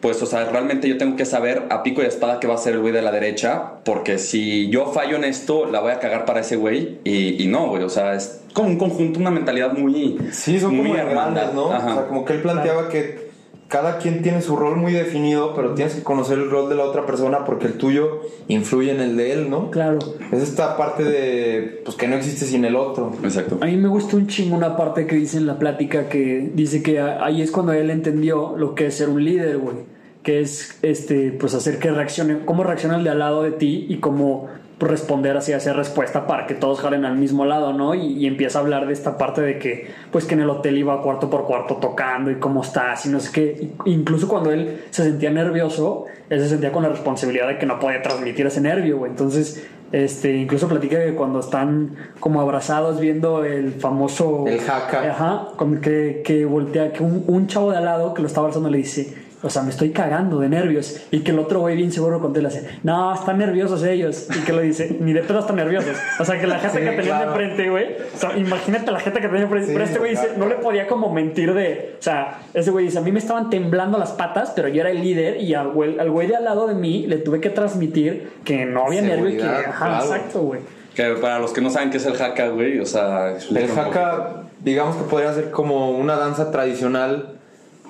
Speaker 1: pues, o sea, realmente yo tengo que saber a pico y espada qué va a ser el güey de la derecha, porque si yo fallo en esto, la voy a cagar para ese güey y, y no, güey. O sea, es como un conjunto, una mentalidad muy.
Speaker 3: Sí, son
Speaker 1: muy
Speaker 3: como
Speaker 1: hermandad.
Speaker 3: ¿no?
Speaker 1: Ajá.
Speaker 3: O sea, como que él planteaba que cada quien tiene su rol muy definido, pero tienes que conocer el rol de la otra persona porque el tuyo influye en el de él, ¿no?
Speaker 4: Claro.
Speaker 3: Es esta parte de pues que no existe sin el otro.
Speaker 1: Exacto.
Speaker 4: A mí me gustó un chingo una parte que dice en la plática que dice que ahí es cuando él entendió lo que es ser un líder, güey. Que es este, pues hacer que reaccione, cómo reacciona el de al lado de ti y cómo responder así, hacer respuesta para que todos jalen al mismo lado, ¿no? Y, y empieza a hablar de esta parte de que, pues que en el hotel iba cuarto por cuarto tocando y cómo estás y no sé qué. Incluso cuando él se sentía nervioso, él se sentía con la responsabilidad de que no podía transmitir ese nervio, güey. Entonces, este, incluso platica que cuando están como abrazados viendo el famoso...
Speaker 3: El jaca.
Speaker 4: Ajá, con que, que voltea, que un, un chavo de al lado que lo está abrazando le dice, o sea, me estoy cagando de nervios. Y que el otro güey bien seguro con le hace, no, están nerviosos ellos. Y que lo dice, ni de pedo están nerviosos. O sea, que la gente
Speaker 3: Sí,
Speaker 4: que tenían
Speaker 3: claro.
Speaker 4: enfrente, güey. O sea, imagínate la gente que tenía enfrente.
Speaker 3: Sí,
Speaker 4: pero este güey dice, no le podía como mentir de, o sea, ese güey dice, a mí me estaban temblando las patas, pero yo era el líder y al güey, al güey de al lado de mí le tuve que transmitir que no había nervio y que,
Speaker 3: Seguridad,
Speaker 4: ajá,
Speaker 3: claro.
Speaker 4: exacto, güey.
Speaker 1: Que para los que no saben qué es el haka, güey, o sea...
Speaker 3: El haka, digamos que podría ser como una danza tradicional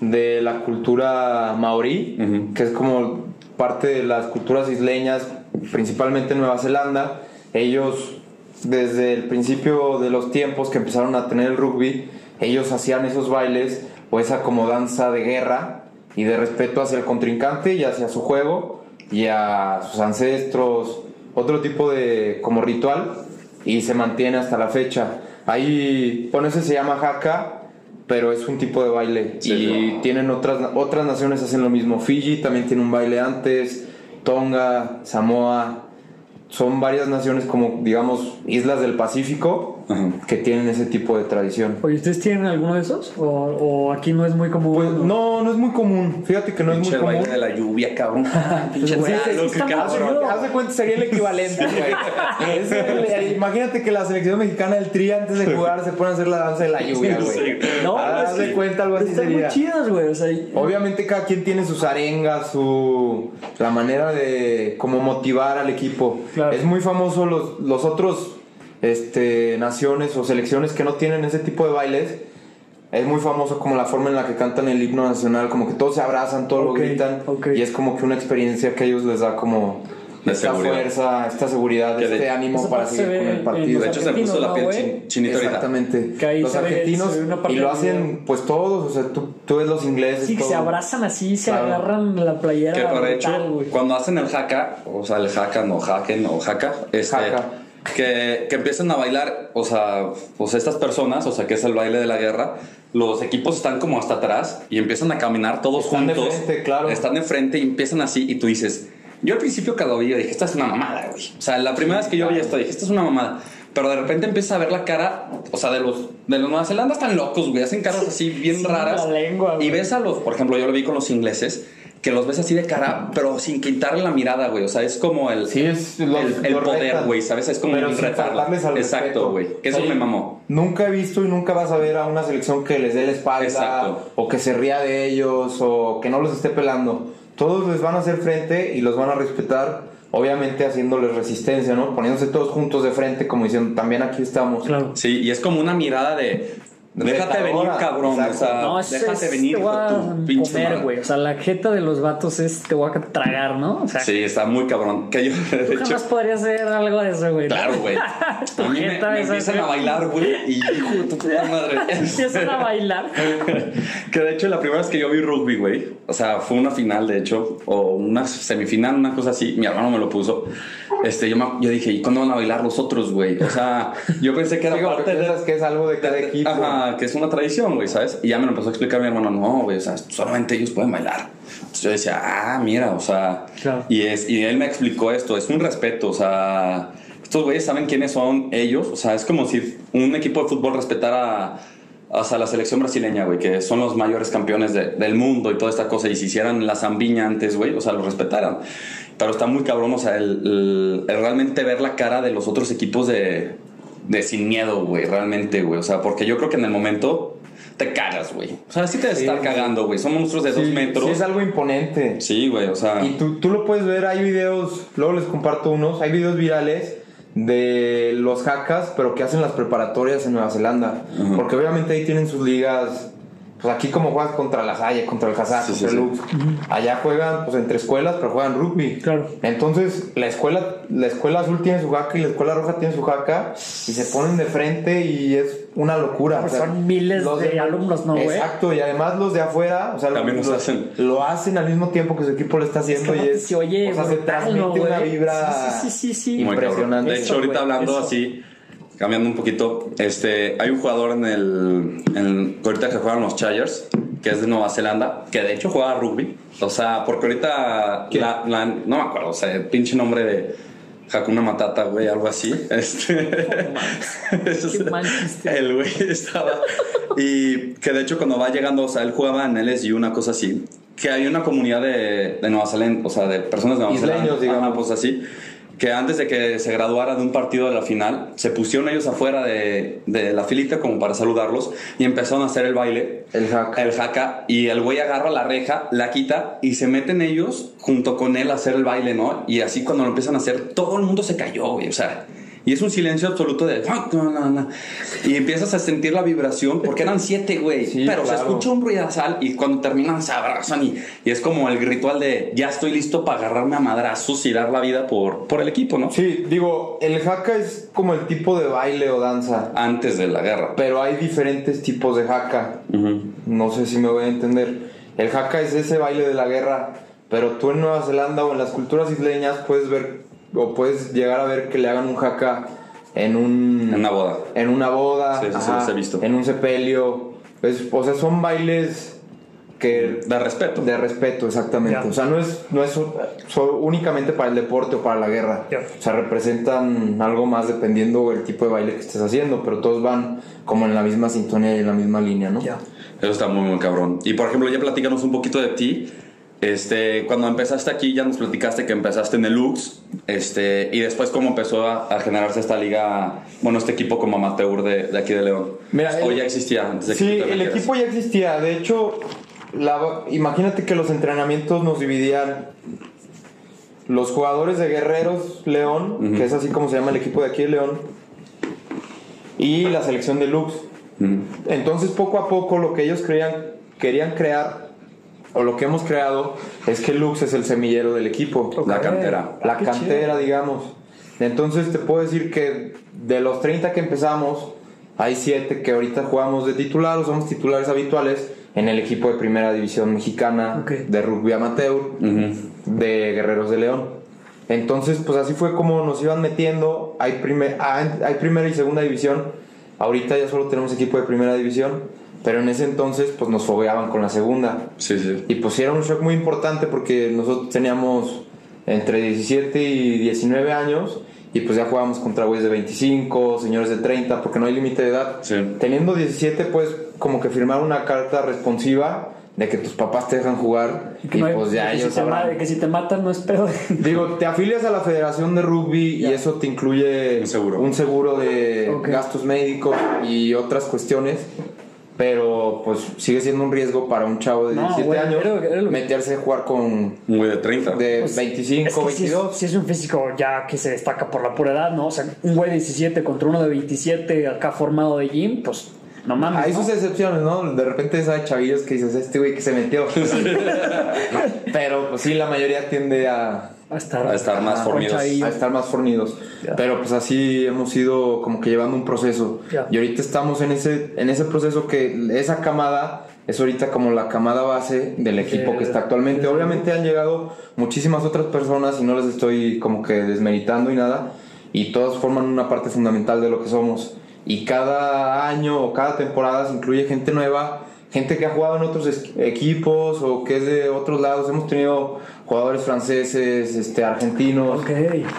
Speaker 3: de la cultura maorí, que es como parte de las culturas isleñas, principalmente en Nueva Zelanda. Ellos, desde el principio de los tiempos que empezaron a tener el rugby, ellos hacían esos bailes o esa como danza de guerra y de respeto hacia el contrincante y hacia su juego y a sus ancestros, otro tipo de como ritual y se mantiene hasta la fecha. Ahí, bueno, ese se llama haka, pero es un tipo de baile.
Speaker 1: Sí,
Speaker 3: y tienen otras otras naciones hacen lo mismo. Fiji también tiene un baile antes, Tonga, Samoa, son varias naciones como digamos islas del Pacífico
Speaker 1: Ajá.
Speaker 3: que tienen ese tipo de tradición.
Speaker 4: Oye, ¿ustedes tienen alguno de esos? ¿O, o aquí no es muy común?
Speaker 3: Pues no, no es muy común. Fíjate que no es
Speaker 1: Pinche
Speaker 3: muy común.
Speaker 1: baile de la lluvia, cabrón. Pinche
Speaker 4: está
Speaker 1: qué
Speaker 4: más
Speaker 1: cabrón.
Speaker 3: Haz de cuenta sería el equivalente, güey. Es el- imagínate que la selección mexicana del tri antes de jugar se pone a hacer la danza de la lluvia, güey.
Speaker 4: No,
Speaker 3: Haz
Speaker 4: es
Speaker 3: de
Speaker 4: que-
Speaker 3: cuenta algo así
Speaker 4: Están
Speaker 3: sería.
Speaker 4: muy chidas, güey. O sea, y-
Speaker 3: Obviamente cada quien tiene sus arengas, su la manera de como motivar al equipo.
Speaker 4: Claro.
Speaker 3: Es muy famoso los, los otros este, naciones o selecciones que no tienen ese tipo de bailes. Es muy famoso como la forma en la que cantan el himno nacional, como que todos se abrazan, todos
Speaker 4: Ok,
Speaker 3: lo gritan
Speaker 4: ok.
Speaker 3: y es como que una experiencia que a ellos les da como
Speaker 1: De
Speaker 3: esta
Speaker 1: seguridad.
Speaker 3: fuerza, esta seguridad,
Speaker 1: Que de-
Speaker 3: este ánimo para seguir
Speaker 4: se
Speaker 3: con el partido.
Speaker 1: De hecho, se puso la piel
Speaker 4: ¿no,
Speaker 1: chin- chinita.
Speaker 3: Exactamente.
Speaker 4: Que
Speaker 3: los
Speaker 4: se
Speaker 3: argentinos
Speaker 4: se ve
Speaker 3: y lo hacen pues todos, o sea, tú, tú ves los ingleses.
Speaker 4: Sí, que se
Speaker 3: todo.
Speaker 4: abrazan así, se
Speaker 3: Claro.
Speaker 4: agarran la playera.
Speaker 1: Que por hecho,
Speaker 4: güey.
Speaker 1: cuando hacen el haka, o sea, el haka, no haken o haka, este,
Speaker 3: Haka.
Speaker 1: Que, que empiezan a bailar, o sea, pues estas personas, o sea, que es el baile de la guerra, los equipos están como hasta atrás y empiezan a caminar todos
Speaker 3: Están de
Speaker 1: juntos.
Speaker 3: frente, claro.
Speaker 1: Están de frente y empiezan así y tú dices, yo al principio cada día dije, esta es una mamada, güey. O sea, la primera vez que yo vi esto dije, esta es una mamada. Pero de repente empiezas a ver la cara, o sea, de los de los Nueva Zelanda están locos, güey, hacen caras así bien
Speaker 4: Sí,
Speaker 1: raras.
Speaker 4: la lengua,
Speaker 1: y ves a los, por ejemplo, yo lo vi con los ingleses, que los ves así de cara, pero sin quitarle la mirada, güey. O sea, es como el,
Speaker 3: Sí, es los-
Speaker 1: el, el
Speaker 3: los
Speaker 1: poder, güey, ¿sabes? Es como
Speaker 3: Pero
Speaker 1: un
Speaker 3: respeto.
Speaker 1: Exacto, güey. Que eso
Speaker 3: Sí.
Speaker 1: me mamó.
Speaker 3: Nunca he visto y nunca vas a ver a una selección que les dé la espalda
Speaker 1: Exacto.
Speaker 3: o que se ría de ellos o que no los esté pelando. Todos les van a hacer frente y los van a respetar, obviamente haciéndoles resistencia, ¿no? Poniéndose todos juntos de frente como diciendo, también aquí estamos.
Speaker 4: Claro.
Speaker 1: Sí, y es como una mirada de. Déjate venir, cabrón.
Speaker 3: exacto.
Speaker 1: O sea,
Speaker 4: No, es,
Speaker 1: déjate
Speaker 4: es-
Speaker 1: venir,
Speaker 4: te voy a comer, güey. O sea, la jeta de los vatos es te voy a tragar, ¿no? O sea,
Speaker 1: Sí, está muy cabrón. Que yo, de
Speaker 4: tú
Speaker 1: hecho,
Speaker 4: jamás podría hacer algo de eso, güey.
Speaker 1: claro, güey.
Speaker 4: Tu
Speaker 1: A mí me,
Speaker 4: jeta
Speaker 1: me
Speaker 4: es
Speaker 1: empiezan
Speaker 4: así.
Speaker 1: a bailar, güey, y hijo de tu puta madre.
Speaker 4: Empiezan a bailar.
Speaker 1: que de hecho la primera vez que yo vi rugby, güey, o sea, fue una final de hecho, o una semifinal, una cosa así, mi hermano me lo puso. Este, yo, me- yo dije, ¿y cuándo van a bailar los otros, güey? O sea, yo pensé que era
Speaker 3: Digo,
Speaker 1: parte de...
Speaker 3: que es algo de cada equipo.
Speaker 1: Ajá, que es una tradición, güey, ¿sabes? Y ya me lo empezó a explicar mi hermano, no, güey, o sea, solamente ellos pueden bailar. Entonces yo decía, ah, mira, o sea,
Speaker 4: Claro.
Speaker 1: y, es, y él me explicó esto, es un respeto, o sea, estos güeyes saben quiénes son ellos, o sea, es como si un equipo de fútbol respetara sea, la selección brasileña, güey, que son los mayores campeones de- del mundo y toda esta cosa, y si hicieran la zambiña antes, güey, o sea, lo respetaran. Pero está muy cabrón, o sea, el, el- el realmente ver la cara de los otros equipos de, de sin miedo, güey, realmente, güey, o sea, porque yo creo que en el momento te cagas, güey. O sea, sí te
Speaker 3: Sí,
Speaker 1: estar cagando, güey, son monstruos de dos metros.
Speaker 3: sí es algo imponente.
Speaker 1: Sí, güey, o sea.
Speaker 3: Y tú, tú lo puedes ver, hay videos, luego les comparto unos, hay videos virales de los hackers, pero que hacen las preparatorias en Nueva Zelanda. Porque obviamente ahí tienen sus ligas pues aquí como juegas contra la Salle, contra el Hazard,
Speaker 1: Sí, sí,
Speaker 3: contra el
Speaker 1: sí.
Speaker 3: Lux, allá juegan pues entre escuelas, pero juegan rugby.
Speaker 4: Claro.
Speaker 3: Entonces, la escuela, la escuela azul tiene su jaca y la escuela roja tiene su jaca y se ponen de frente y es una locura.
Speaker 4: Pues son miles
Speaker 3: los
Speaker 4: de alumnos, ¿no, güey?
Speaker 3: Exacto, y además los de afuera, o sea,
Speaker 1: También
Speaker 3: los-
Speaker 1: los hacen.
Speaker 3: lo hacen al mismo tiempo que su equipo lo está haciendo
Speaker 4: Es que
Speaker 3: y es,
Speaker 4: se oye
Speaker 3: o sea, se transmite
Speaker 4: ¿no,
Speaker 3: una vibra
Speaker 4: Sí, sí, sí, sí, sí.
Speaker 1: Muy cabrón.
Speaker 3: impresionante.
Speaker 1: De hecho, ahorita
Speaker 4: güey,
Speaker 1: hablando
Speaker 4: eso.
Speaker 1: así, cambiando un poquito, este, hay un jugador en el, en, ahorita que juegan los Chargers, que es de Nueva Zelanda, que de hecho juega rugby. O sea, porque ahorita, la, la- no me acuerdo, o sea, el pinche nombre de Hakuna Matata, güey, algo así. Este,
Speaker 4: chiste.
Speaker 1: el güey estaba. Y que de hecho, cuando va llegando, o sea, él jugaba en LSU, una cosa así. Que hay una comunidad de, de Nueva Zelanda, o sea, de personas de Nueva
Speaker 3: Isleños,
Speaker 1: Zelanda.
Speaker 3: digamos.
Speaker 1: Ajá, pues así. Que antes de que se graduara de un partido de la final, se pusieron ellos afuera de, de la filita como para saludarlos y empezaron a hacer el baile.
Speaker 3: El jaca.
Speaker 1: El jaca. Y el güey agarra la reja, la quita y se meten ellos junto con él a hacer el baile, ¿no? Y así cuando lo empiezan a hacer, todo el mundo se cayó, güey. O sea. Y es un silencio absoluto de... "Ah, no, no, no". Y empiezas a sentir la vibración, porque eran siete, güey.
Speaker 3: Sí,
Speaker 1: pero se
Speaker 3: claro.
Speaker 1: escucha un ruidazal y cuando terminan se abrazan y, y es como el ritual de ya estoy listo para agarrarme a madrazos y dar la vida por, por el equipo, ¿no?
Speaker 3: Sí, digo, el jaca es como el tipo de baile o danza,
Speaker 1: Antes de la guerra.
Speaker 3: pero hay diferentes tipos de jaca.
Speaker 1: Ujú.
Speaker 3: No sé si me voy a entender. El jaca es ese baile de la guerra, pero tú en Nueva Zelanda o en las culturas isleñas puedes ver o puedes llegar a ver que le hagan un jaca en un
Speaker 1: En una boda.
Speaker 3: en una boda,
Speaker 1: Sí, sí,
Speaker 3: ajá,
Speaker 1: he visto.
Speaker 3: en un sepelio. Es- o sea, son bailes que
Speaker 1: De respeto.
Speaker 3: de respeto, exactamente.
Speaker 4: Ya.
Speaker 3: O sea, no es, no es únicamente para el deporte o para la guerra.
Speaker 4: Ya.
Speaker 3: O sea, representan algo más dependiendo el tipo de baile que estés haciendo, pero todos van como en la misma sintonía y en la misma línea, ¿no?
Speaker 4: Ya.
Speaker 1: Eso está muy, muy cabrón. Y por ejemplo, ya platícanos un poquito de ti. Este, cuando empezaste aquí, ya nos platicaste que empezaste en el Lux. Este, y después, cómo empezó a, a generarse esta liga, bueno, este equipo como amateur de, de aquí de León.
Speaker 3: Mira,
Speaker 1: o
Speaker 3: el-
Speaker 1: ya existía antes de que
Speaker 3: Sí, el equipo ya existía. De hecho, la- imagínate que los entrenamientos nos dividían los jugadores de Guerreros León, que es así como se llama el equipo de aquí de León, y la selección de Lux. Entonces, poco a poco, lo que ellos creían, querían crear, o lo que hemos creado, es que Lux es el semillero del equipo.
Speaker 1: La cantera.
Speaker 3: La
Speaker 4: Qué
Speaker 3: cantera,
Speaker 4: chido.
Speaker 3: digamos. Entonces te puedo decir que de los 30 que empezamos, hay 7 que ahorita jugamos de titular o somos titulares habituales en el equipo de primera división mexicana de rugby amateur de Guerreros de León. Entonces, pues así fue como nos iban metiendo. Hay, primer, hay hay primera y segunda división. Ahorita ya solo tenemos equipo de primera división. Pero en ese entonces, pues nos fogueaban con la segunda.
Speaker 1: Sí, sí.
Speaker 3: Y pues era un shock muy importante porque nosotros teníamos entre 17 y 19 años y pues ya jugábamos contra güeyes de 25, señores de 30, porque no hay límite de edad.
Speaker 1: Sí.
Speaker 3: Teniendo 17 pues como que firmar una carta responsiva de que tus papás te dejan jugar y,
Speaker 4: Que no hay-
Speaker 3: pues ya
Speaker 4: que si
Speaker 3: ellos
Speaker 4: te ma-
Speaker 3: sabrán.
Speaker 4: que si te matan no es pedo.
Speaker 3: Digo, te afilias a la Federación de Rugby
Speaker 4: Ya.
Speaker 3: y eso te incluye
Speaker 1: Un seguro.
Speaker 3: un seguro de
Speaker 4: Ok.
Speaker 3: gastos médicos y otras cuestiones. Pero pues sigue siendo un riesgo para un chavo de
Speaker 4: No,
Speaker 3: 17
Speaker 4: güey,
Speaker 3: años
Speaker 4: era- era lo-
Speaker 3: meterse a jugar con
Speaker 1: Un güey de 30.
Speaker 3: de
Speaker 4: Pues,
Speaker 3: 25,
Speaker 4: es que si es-
Speaker 3: 22.
Speaker 4: Si es, un físico ya que se destaca por la pura edad, ¿no? O sea, un güey de 17 contra uno de 27 acá formado de gym, pues no mames.
Speaker 3: Hay
Speaker 4: ¿no?
Speaker 3: sus excepciones, ¿no? De repente hay chavillos que dices, este güey que se metió. Pero pues sí, la mayoría tiende a,
Speaker 4: a estar,
Speaker 1: A estar más fornidos.
Speaker 3: a estar más fornidos.
Speaker 4: Ya.
Speaker 3: Pero pues así hemos ido como que llevando un proceso.
Speaker 4: Ya.
Speaker 3: Y ahorita estamos en ese, en ese proceso que esa camada es ahorita como la camada base del equipo que está actualmente. Obviamente han llegado muchísimas otras personas y no les estoy como que desmeritando y nada. Y todas forman una parte fundamental de lo que somos. Y cada año o cada temporada se incluye gente nueva, gente que ha jugado en otros equipos o que es de otros lados. Hemos tenido jugadores franceses, este, argentinos.
Speaker 4: Ok.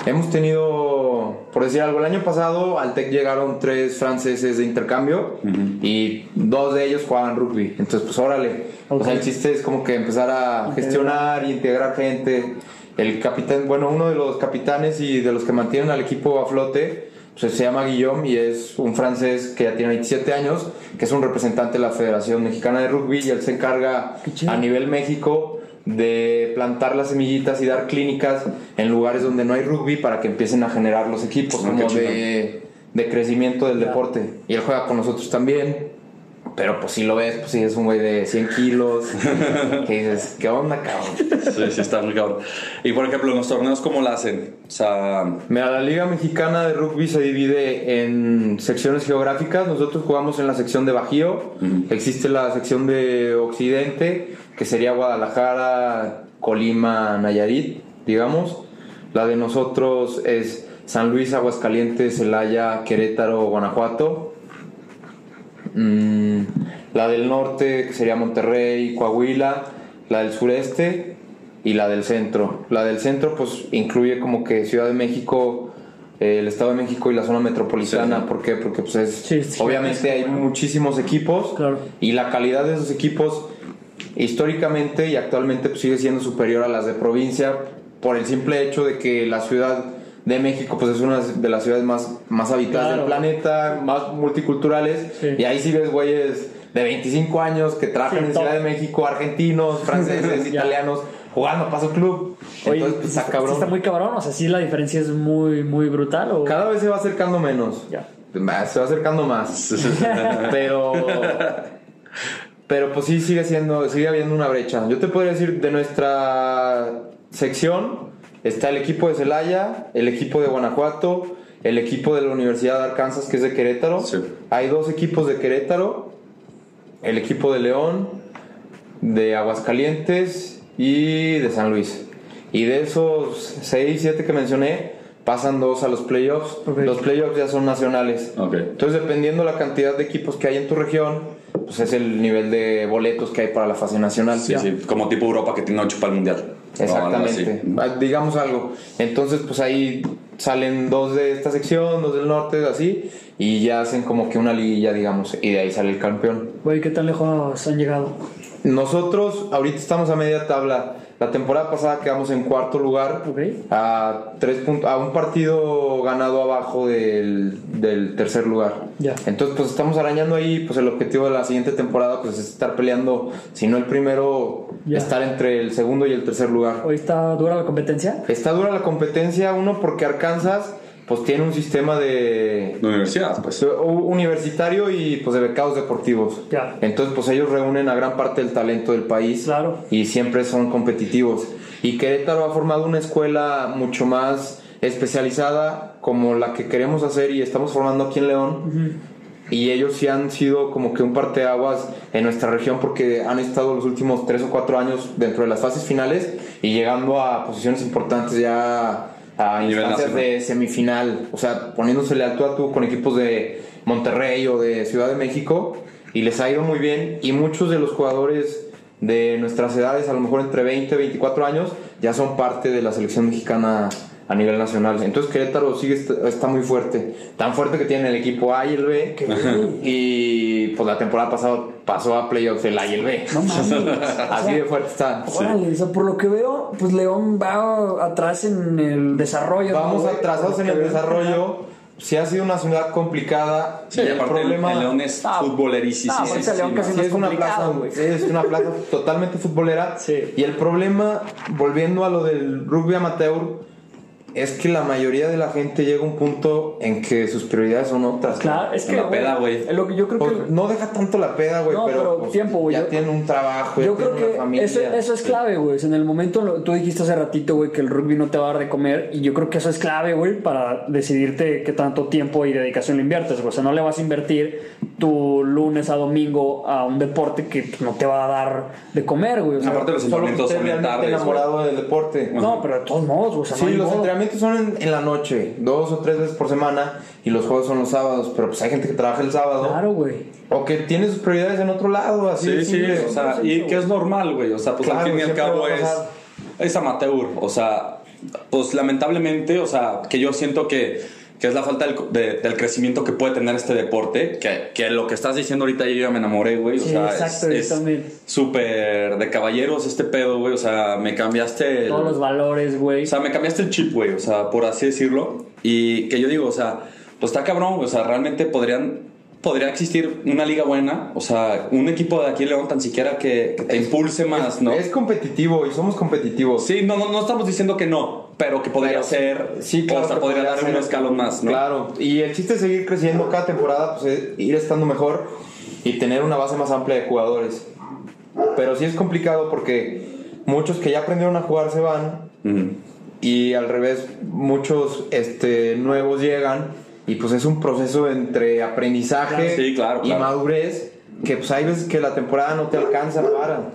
Speaker 3: Hemos tenido, por decir algo, el año pasado al TEC llegaron tres franceses de intercambio y dos de ellos jugaban rugby. Entonces, pues órale.
Speaker 4: Ok.
Speaker 3: O sea, el chiste es como que empezar a gestionar y integrar gente. El capitán, bueno, uno de los capitanes y de los que mantienen al equipo a flote, se llama Guillaume y es un francés que ya tiene 27 años, que es un representante de la Federación Mexicana de Rugby y él se encarga a nivel México de plantar las semillitas y dar clínicas en lugares donde no hay rugby para que empiecen a generar los equipos
Speaker 1: Ah,
Speaker 3: como de, de crecimiento del deporte. Y él juega con nosotros también. Pero pues si lo ves, pues sí es un güey de 100 kilos. que dices, ¿qué onda, cabrón?
Speaker 1: Sí, sí, está muy cabrón. Y por ejemplo, en los torneos, ¿cómo lo hacen? O sea,
Speaker 3: Mira, la Liga Mexicana de Rugby se divide en secciones geográficas. Nosotros jugamos en la sección de Bajío. Existe la sección de Occidente, que sería Guadalajara, Colima, Nayarit, digamos. La de nosotros es San Luis, Aguascalientes, Celaya, Querétaro, Guanajuato. Mm, la del norte, que sería Monterrey, Coahuila. La del sureste y la del centro. La del centro, pues incluye como que Ciudad de México, eh, el Estado de México y la zona metropolitana.
Speaker 1: Sí.
Speaker 3: ¿Por qué? Porque pues es.
Speaker 4: Sí,
Speaker 3: obviamente hay muchísimos equipos.
Speaker 4: Claro.
Speaker 3: Y la calidad de esos equipos, históricamente y actualmente, pues, sigue siendo superior a las de provincia. Por el simple hecho de que la ciudad de México pues es una de las ciudades más, más habitadas
Speaker 4: Claro.
Speaker 3: del planeta, más multiculturales.
Speaker 4: Sí.
Speaker 3: Y ahí sí ves güeyes de 25 años que trabajan
Speaker 4: Sí,
Speaker 3: en. Ciudad de México, argentinos, franceses, italianos, jugando a paso club.
Speaker 4: Oye,
Speaker 3: Entonces, pues, está cabrón.
Speaker 4: está muy cabrón, o sea, sí la diferencia es muy, muy brutal. O...
Speaker 3: Cada vez se va acercando menos.
Speaker 4: Ya.
Speaker 3: Se va acercando más. pero. Pero pues sí sigue siendo, sigue habiendo una brecha. Yo te podría decir de nuestra sección está el equipo de Celaya, el equipo de Guanajuato, el equipo de la Universidad de Arkansas que es de Querétaro.
Speaker 1: Sí.
Speaker 3: Hay dos equipos de Querétaro, el equipo de León, de Aguascalientes y de San Luis. Y de esos 6, 7 que mencioné, pasan dos a los playoffs. Los playoffs ya son nacionales.
Speaker 1: Ok.
Speaker 3: Entonces, dependiendo la cantidad de equipos que hay en tu región, pues es el nivel de boletos que hay para la fase nacional.
Speaker 1: sí, sí, como tipo Europa que tiene 8 para el mundial.
Speaker 3: Exactamente. Ah, Digamos algo. Entonces, pues ahí salen dos de esta sección, dos del norte, así, y ya hacen como que una liguilla, digamos, y de ahí sale el campeón.
Speaker 4: Güey, ¿qué tan lejos han llegado?
Speaker 3: Nosotros ahorita estamos a media tabla. La temporada pasada quedamos en cuarto lugar.
Speaker 4: Ok.
Speaker 3: A, tres puntos, a un partido ganado abajo del, del tercer lugar.
Speaker 4: Ya.
Speaker 3: Entonces, pues estamos arañando ahí. Pues el objetivo de la siguiente temporada pues, es estar peleando, si no el primero, estar entre el segundo y el tercer lugar.
Speaker 4: ¿Hoy está dura la competencia?
Speaker 3: Está dura la competencia, uno porque Arkansas pues tiene un sistema de
Speaker 1: De universidad, pues.
Speaker 3: universitario y pues de becados deportivos.
Speaker 4: Ya.
Speaker 3: Entonces pues ellos reúnen a gran parte del talento del país
Speaker 4: Claro.
Speaker 3: y siempre son competitivos. Y Querétaro ha formado una escuela mucho más especializada como la que queremos hacer y estamos formando aquí en León. Y ellos sí han sido como que un parteaguas en nuestra región porque han estado los últimos tres o cuatro años dentro de las fases finales y llegando a posiciones importantes ya a
Speaker 1: Nivel
Speaker 3: instancias de semifinal. O sea, poniéndosele al tú a tú con equipos de Monterrey o de Ciudad de México y les ha ido muy bien. Y muchos de los jugadores de nuestras edades, a lo mejor entre 20 y 24 años, ya son parte de la selección mexicana a nivel nacional. Entonces Querétaro sigue est- está muy fuerte, tan fuerte que tiene el equipo A y el B. Y pues la temporada pasada pasó a playoffs el A y el B.
Speaker 4: No mames.
Speaker 3: Así de fuerte están.
Speaker 4: Órale, o sea, por lo que veo, pues León va atrás en el desarrollo. ¿no,
Speaker 3: Vamos
Speaker 4: güey?
Speaker 3: atrasados en el desarrollo. Sí ha sido una ciudad complicada.
Speaker 1: Sí,
Speaker 3: y
Speaker 1: y aparte el, el León es
Speaker 4: Ah,
Speaker 1: futbolerísimo.
Speaker 4: ah, aparte el León casi
Speaker 3: Sí,
Speaker 4: no
Speaker 3: es una
Speaker 4: complicado,
Speaker 3: plaza, sí, es una plaza totalmente futbolera.
Speaker 4: Sí.
Speaker 3: Y el problema, volviendo a lo del rugby amateur, es que la mayoría de la gente llega a un punto en que sus prioridades son otras.
Speaker 4: Claro, es que.
Speaker 1: La peda, güey.
Speaker 4: es Lo que yo creo
Speaker 3: Pues,
Speaker 4: que.
Speaker 3: no deja tanto la peda, güey,
Speaker 4: No,
Speaker 3: pero,
Speaker 4: pero
Speaker 3: pues,
Speaker 4: tiempo, güey,
Speaker 3: ya
Speaker 4: yo-
Speaker 3: tienen un trabajo,
Speaker 4: Yo creo que
Speaker 3: familia.
Speaker 4: eso, eso es clave, güey. O sea, en el momento, lo- tú dijiste hace ratito, güey, que el rugby no te va a dar de comer. Y yo creo que eso es clave, güey, para decidirte qué tanto tiempo y dedicación le inviertes. güey. O sea, no le vas a invertir tu lunes a domingo a un deporte que pues, no te va a dar de comer, güey. O sea,
Speaker 1: Aparte los entrenamientos son tardes,
Speaker 3: enamorado del deporte.
Speaker 4: no, pero de todos modos, güey, o sea, no
Speaker 3: Sí,
Speaker 4: hay
Speaker 3: los. Entrenamientos son en, en la noche, dos o tres veces por semana, y los juegos son los sábados, pero pues hay gente que trabaja el sábado,
Speaker 4: Claro, güey.
Speaker 3: o que tiene sus prioridades en otro lado, así de
Speaker 1: sí, o sea, y que es normal, güey. O sea, pues
Speaker 3: Claro,
Speaker 1: al fin y al cabo es, es amateur. O sea, pues lamentablemente, o sea, que yo siento que, que es la falta del, de- del crecimiento que puede tener este deporte. Que, que lo que estás diciendo ahorita yo ya me enamoré, güey. O
Speaker 4: Sí,
Speaker 1: sea,
Speaker 4: exacto,
Speaker 1: es súper de caballeros este pedo, güey. O sea, me cambiaste. el-
Speaker 4: Todos los valores, güey.
Speaker 1: o sea, me cambiaste el chip, güey, o sea, por así decirlo. Y que yo digo, o sea, pues está cabrón, güey, o sea, realmente podrían, podría existir una liga buena, o sea, un equipo de aquí en León tan siquiera que, que te impulse más, ¿no?
Speaker 3: Es competitivo y somos competitivos.
Speaker 1: Sí, no, no, no estamos diciendo que no, pero que podría
Speaker 3: Pero-
Speaker 1: ser,
Speaker 3: Sí, claro.
Speaker 1: o sea, podría dar
Speaker 3: ser.
Speaker 1: un escalón más, ¿no?
Speaker 3: Claro, y el chiste es seguir creciendo cada temporada, pues es ir estando mejor. y tener una base más amplia de jugadores. Pero sí es complicado porque muchos que ya aprendieron a jugar se van
Speaker 1: Ujú.
Speaker 3: y al revés muchos este, nuevos llegan y pues es un proceso entre aprendizaje
Speaker 1: Sí, claro,
Speaker 3: y
Speaker 1: claro.
Speaker 3: madurez que pues hay veces que la temporada no te alcanza para.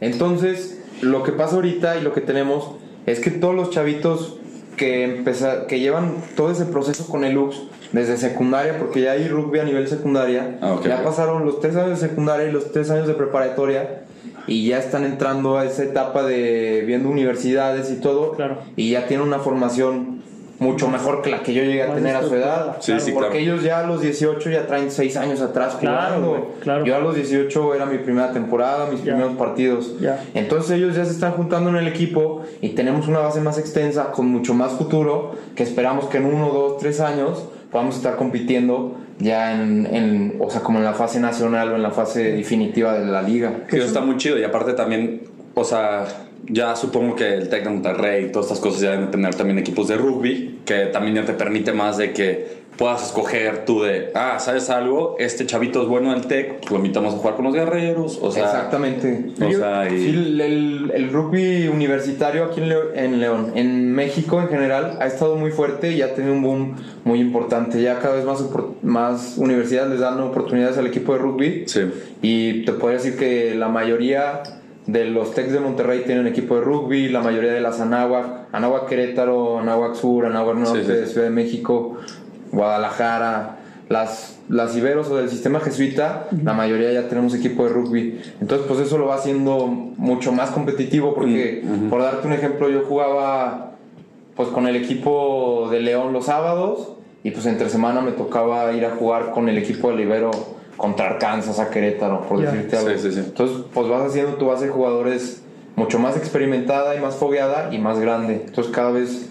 Speaker 3: Entonces, lo que pasa ahorita y lo que tenemos es que todos los chavitos que empeza- que llevan todo ese proceso con el Lux desde secundaria, porque ya hay rugby a nivel secundaria,
Speaker 1: Ah,
Speaker 3: ya pasaron los tres años de secundaria y los tres años de preparatoria y ya están entrando a esa etapa de viendo universidades y todo
Speaker 4: Claro.
Speaker 3: y ya tienen una formación mucho mejor que la que yo llegué a
Speaker 4: Más
Speaker 3: tener a su edad.
Speaker 1: Sí, sí,
Speaker 3: porque
Speaker 1: claro.
Speaker 3: ellos ya a los 18 ya traen 6 años atrás
Speaker 4: Claro,
Speaker 3: jugando.
Speaker 4: claro.
Speaker 3: Yo a los 18 era mi primera temporada, mis primeros partidos.
Speaker 4: Ya.
Speaker 3: Entonces ellos ya se están juntando en el equipo y tenemos una base más extensa con mucho más futuro que esperamos que en uno, dos, tres años podamos estar compitiendo ya en, en- o sea, como en la fase nacional o en la fase definitiva de la liga.
Speaker 1: Que eso está muy chido y aparte también, o sea, ya supongo que el Tec de Monterrey y todas estas cosas ya deben tener también equipos de rugby que también ya te permite más de que puedas escoger tú de, ah, ¿sabes algo? Este chavito es bueno del Tec, pues lo invitamos a jugar con los guerreros, o sea...
Speaker 3: Exactamente.
Speaker 1: O sea, y-
Speaker 3: Sí, el, el- el rugby universitario aquí en, Leo- en León, en México en general, ha estado muy fuerte y ha tenido un boom muy importante. Ya cada vez más, más universidades les dan oportunidades al equipo de rugby.
Speaker 1: Sí.
Speaker 3: Y te podría decir que la mayoría de los Tecs de Monterrey tienen equipo de rugby, la mayoría de las Anáhuac, Anáhuac Querétaro, Anáhuac Sur, Anáhuac Norte,
Speaker 1: Sí, sí, sí.
Speaker 3: Ciudad de México, Guadalajara, las, las Iberos o del sistema jesuita, la mayoría ya tenemos equipo de rugby. Entonces, pues eso lo va haciendo mucho más competitivo porque, por darte un ejemplo, yo jugaba pues con el equipo de León los sábados y pues entre semana me tocaba ir a jugar con el equipo de Ibero contra Arkansas a Querétaro, por decirte algo.
Speaker 1: Sí, sí, sí.
Speaker 3: Entonces, pues vas haciendo tu base de jugadores mucho más experimentada y más fogueada y más grande. Entonces, cada vez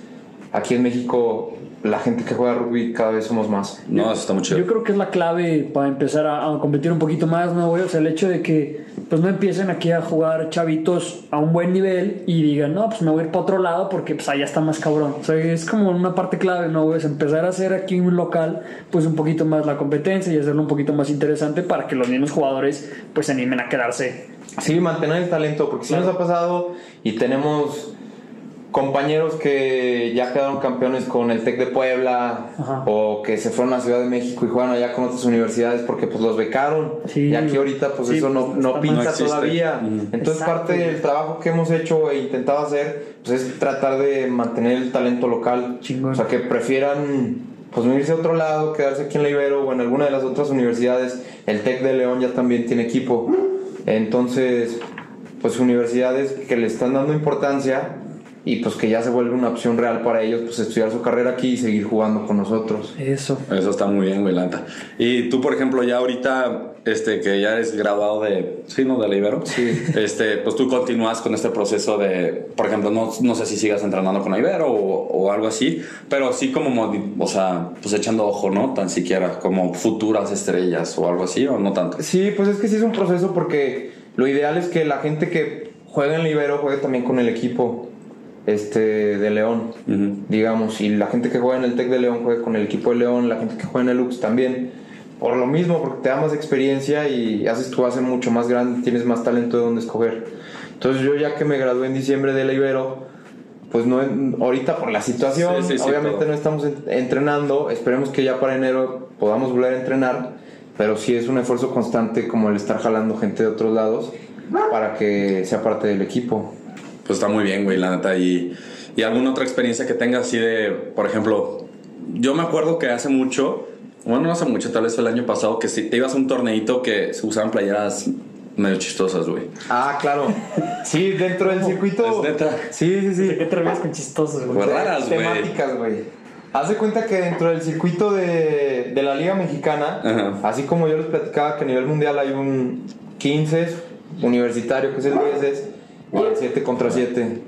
Speaker 3: aquí en México, la gente que juega rugby, cada vez somos más.
Speaker 1: No, eso está muy chido.
Speaker 4: Yo creo que es la clave para empezar a, a competir un poquito más, ¿no, güey? O sea, el hecho de que pues no empiecen aquí a jugar chavitos a un buen nivel y digan, no, pues me voy a ir para otro lado porque pues allá está más cabrón. O sea, es como una parte clave, ¿no, güey? Es empezar a hacer aquí un local pues un poquito más la competencia y hacerlo un poquito más interesante para que los mismos jugadores pues se animen a quedarse.
Speaker 3: Sí, mantener el talento, porque sí
Speaker 4: Claro.
Speaker 3: nos ha pasado y tenemos compañeros que ya quedaron campeones con el TEC de Puebla
Speaker 4: Ajá.
Speaker 3: o que se fueron a Ciudad de México y juegan allá con otras universidades porque pues los becaron
Speaker 4: Sí.
Speaker 3: y aquí ahorita pues
Speaker 4: Sí,
Speaker 3: eso no,
Speaker 4: pues,
Speaker 3: no pinta
Speaker 1: No
Speaker 3: todavía
Speaker 1: Mm.
Speaker 3: entonces
Speaker 4: Exacto.
Speaker 3: parte del trabajo que hemos hecho e intentado hacer pues es tratar de mantener el talento local
Speaker 4: Chingón.
Speaker 3: o sea que prefieran pues no irse a otro lado quedarse aquí en la Ibero o en alguna de las otras universidades el TEC de León ya también tiene equipo entonces pues universidades que le están dando importancia y pues que ya se vuelve una opción real para ellos pues estudiar su carrera aquí y seguir jugando con nosotros.
Speaker 4: Eso.
Speaker 1: Eso está muy bien, güey, la neta. Y tú, por ejemplo, ya ahorita, este, que ya eres graduado de, sí, ¿no? De la Ibero.
Speaker 3: Sí.
Speaker 1: Este, pues tú continúas con este proceso de, por ejemplo, no, no sé si sigas entrenando con la Ibero o, o algo así, pero sí como, o sea, pues echando ojo, ¿no? Tan siquiera como futuras estrellas o algo así, o no tanto.
Speaker 3: Sí, pues es que sí es un proceso porque lo ideal es que la gente que juega en Libero juegue también con el equipo este de León, digamos, y la gente que juega en el Tec de León juegue con el equipo de León, la gente que juega en el Lux también. Por lo mismo, porque te da más experiencia y haces tu base mucho más grande, tienes más talento de dónde escoger. Entonces yo ya que me gradué en diciembre de la Ibero, pues no ahorita por la situación,
Speaker 1: Sí, sí, sí,
Speaker 3: obviamente
Speaker 1: todo.
Speaker 3: no estamos en- entrenando, esperemos que ya para enero podamos volver a entrenar, pero sí es un esfuerzo constante como el estar jalando gente de otros lados para que sea parte del equipo.
Speaker 1: Pues está muy bien, güey, la neta. Y, y alguna otra experiencia que tengas así de, por ejemplo, yo me acuerdo que hace mucho, bueno, no hace mucho, tal vez fue el año pasado, que si te ibas a un torneito que se usaban playeras medio chistosas, güey.
Speaker 3: Ah, claro. Sí, dentro del circuito.
Speaker 1: ¿Es neta?
Speaker 3: Sí, sí, sí.
Speaker 4: ¿Qué te refieres con chistosos, güey?
Speaker 1: Pues raras, güey.
Speaker 3: Temáticas, güey. Haz de cuenta que dentro del circuito de, de la Liga Mexicana,
Speaker 1: Ajá.
Speaker 3: así como yo les platicaba que a nivel mundial hay un 15 universitario que es el 10 y el 7 contra 7.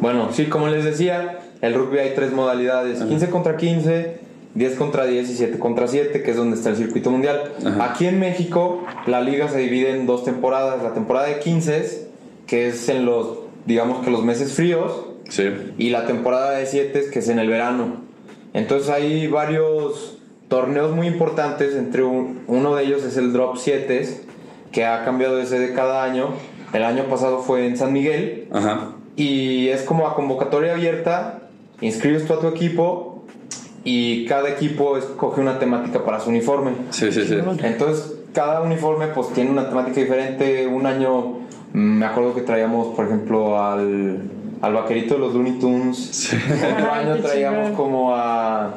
Speaker 3: Bueno, sí, como les decía, el rugby hay tres modalidades: 15 contra 15, 10 contra 10 y 7 contra 7, que es donde está el circuito mundial.
Speaker 1: Ajá.
Speaker 3: Aquí en México, la liga se divide en dos temporadas: la temporada de 15, que es en los, digamos que los meses fríos,
Speaker 1: Sí.
Speaker 3: y la temporada de 7 que es en el verano. Entonces hay varios torneos muy importantes, entre un- uno de ellos es el Drop 7, que ha cambiado de sede cada año. El año pasado fue en San Miguel
Speaker 1: Ajá.
Speaker 3: y es como a convocatoria abierta, inscribes tú a tu equipo y cada equipo escoge una temática para su uniforme.
Speaker 1: Sí, sí, sí.
Speaker 3: Entonces, cada uniforme pues tiene una temática diferente. Un año me acuerdo que traíamos, por ejemplo, al, al vaquerito de los Looney Tunes. Otro
Speaker 4: Ay,
Speaker 3: año traíamos como a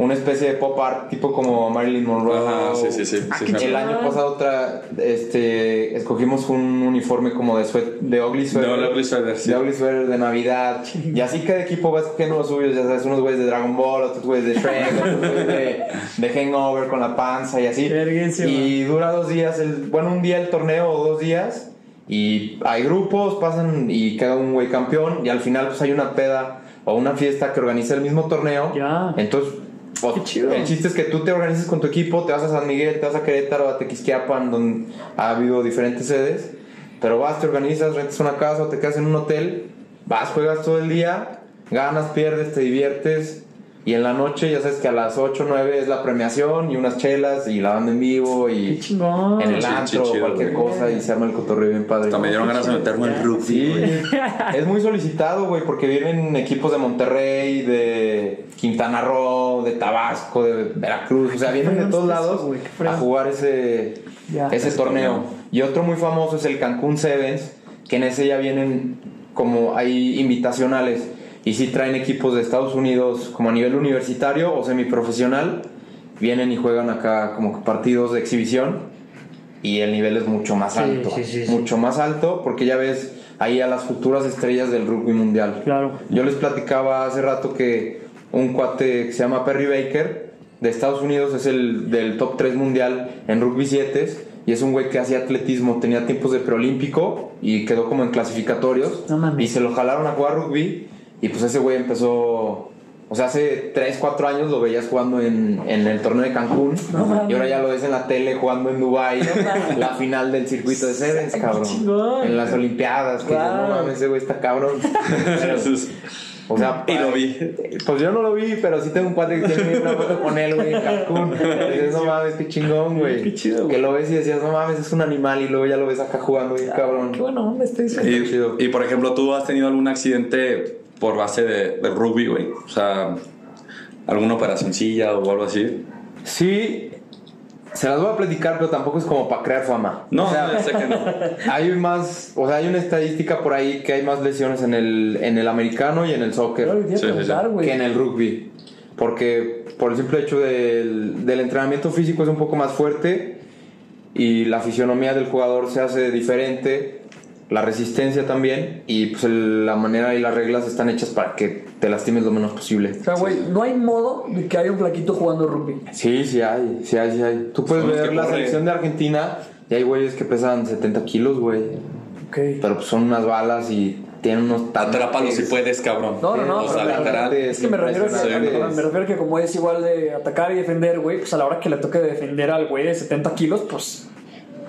Speaker 3: una especie de pop art, tipo como Marilyn Monroe.
Speaker 1: Ajá, sí, sí, sí, me
Speaker 3: El año pasado tra- este, escogimos un uniforme como de, suet- de Ugly Sweater.
Speaker 1: De Ugly Sweater, sí.
Speaker 3: De Ugly Sweater de Navidad. Y así cada equipo va escogiendo los suyos, ya sabes, unos güeyes de Dragon Ball, otros güeyes de Shrek, otros güeyes de, de Hangover con la panza y así. Y dura dos días, el, bueno, un día el torneo o dos días. Y hay grupos, pasan y queda un güey campeón. Y al final pues hay una peda o una fiesta que organiza el mismo torneo.
Speaker 4: Ya.
Speaker 3: Entonces,
Speaker 4: Qué chido.
Speaker 3: el chiste es que tú te organizas con tu equipo, te vas a San Miguel, te vas a Querétaro, a Tequisquiapan, donde ha habido diferentes sedes. Pero vas, te organizas, rentas una casa o te quedas en un hotel, vas, juegas todo el día, ganas, pierdes, te diviertes. Y en la noche, ya sabes que a las 8 o 9 es la premiación y unas chelas y la banda en vivo y
Speaker 4: chingón.
Speaker 3: en el antro o cualquier
Speaker 1: güey.
Speaker 3: cosa y se arma el cotorreo bien padre.
Speaker 1: Hasta me dieron ganas de meterme en rugby.
Speaker 3: Sí, es muy solicitado, güey, porque vienen equipos de Monterrey, de Quintana Roo, de Tabasco, de Veracruz, o sea, vienen de todos lados a jugar ese, ese torneo. Y otro muy famoso es el Cancún Sevens, que en ese ya vienen como hay invitacionales y sí traen equipos de Estados Unidos como a nivel universitario o semiprofesional, vienen y juegan acá como partidos de exhibición y el nivel es mucho más
Speaker 4: Sí,
Speaker 3: alto,
Speaker 4: sí, sí,
Speaker 3: mucho más alto porque ya ves ahí a las futuras estrellas del rugby mundial.
Speaker 4: Claro.
Speaker 3: Yo les platicaba hace rato que un cuate que se llama Perry Baker de Estados Unidos es el del top 3 mundial en rugby 7 y es un güey que hacía atletismo, tenía tiempos de preolímpico y quedó como en clasificatorios
Speaker 4: No
Speaker 3: y se lo jalaron a jugar rugby y pues ese güey empezó, o sea, hace 3, 4 años lo veías jugando en, en el torneo de Cancún
Speaker 4: No
Speaker 3: y ahora ya lo ves en la tele jugando en Dubai la final del circuito de Sevens, cabrón.
Speaker 4: chingón.
Speaker 3: En las Olimpiadas, que
Speaker 4: Claro.
Speaker 3: no mames, ese güey está cabrón. Pero, o sea,
Speaker 1: Y lo vi.
Speaker 3: Pues yo no lo vi, pero sí tengo un cuate que tiene una foto con él, güey, en Cancún. Y dices, no mames, qué chingón, güey.
Speaker 4: Qué chido, güey.
Speaker 3: Que lo ves y decías, no mames, es un animal. Y luego ya lo ves acá jugando, bien cabrón.
Speaker 4: Qué bueno, ¿dónde está eso?
Speaker 1: Y,
Speaker 3: chido.
Speaker 1: y, por ejemplo, ¿tú has tenido algún accidente por base de, de rugby, güey? O sea, alguna operacioncilla o algo así.
Speaker 3: Sí, se las voy a platicar, pero tampoco es como para crear fama.
Speaker 1: No,
Speaker 3: O sea,
Speaker 1: no, sé que no.
Speaker 3: hay más, o sea, hay una estadística por ahí que hay más lesiones en el, en el americano y en el soccer.
Speaker 1: Sí, sí, sí.
Speaker 3: que en el rugby. Porque por el simple hecho del, del entrenamiento físico es un poco más fuerte y la fisionomía del jugador se hace diferente, la resistencia también y pues el- la manera y las reglas están hechas para que te lastimes lo menos posible.
Speaker 4: O sea, güey, no hay modo de que haya un flaquito jugando rugby.
Speaker 3: Sí, sí hay, sí hay, sí hay. Tú puedes ver la selección de Argentina y hay güeyes que pesan 70 kilos, güey.
Speaker 4: Ok.
Speaker 3: Pero pues son unas balas y tienen unos...
Speaker 1: Atrápalo si puedes, cabrón.
Speaker 4: No, no, no,
Speaker 1: O sea.
Speaker 4: Es que me refiero, a, me refiero a que como es igual de atacar y defender, güey, pues a la hora que le toque defender al güey de 70 kilos, pues...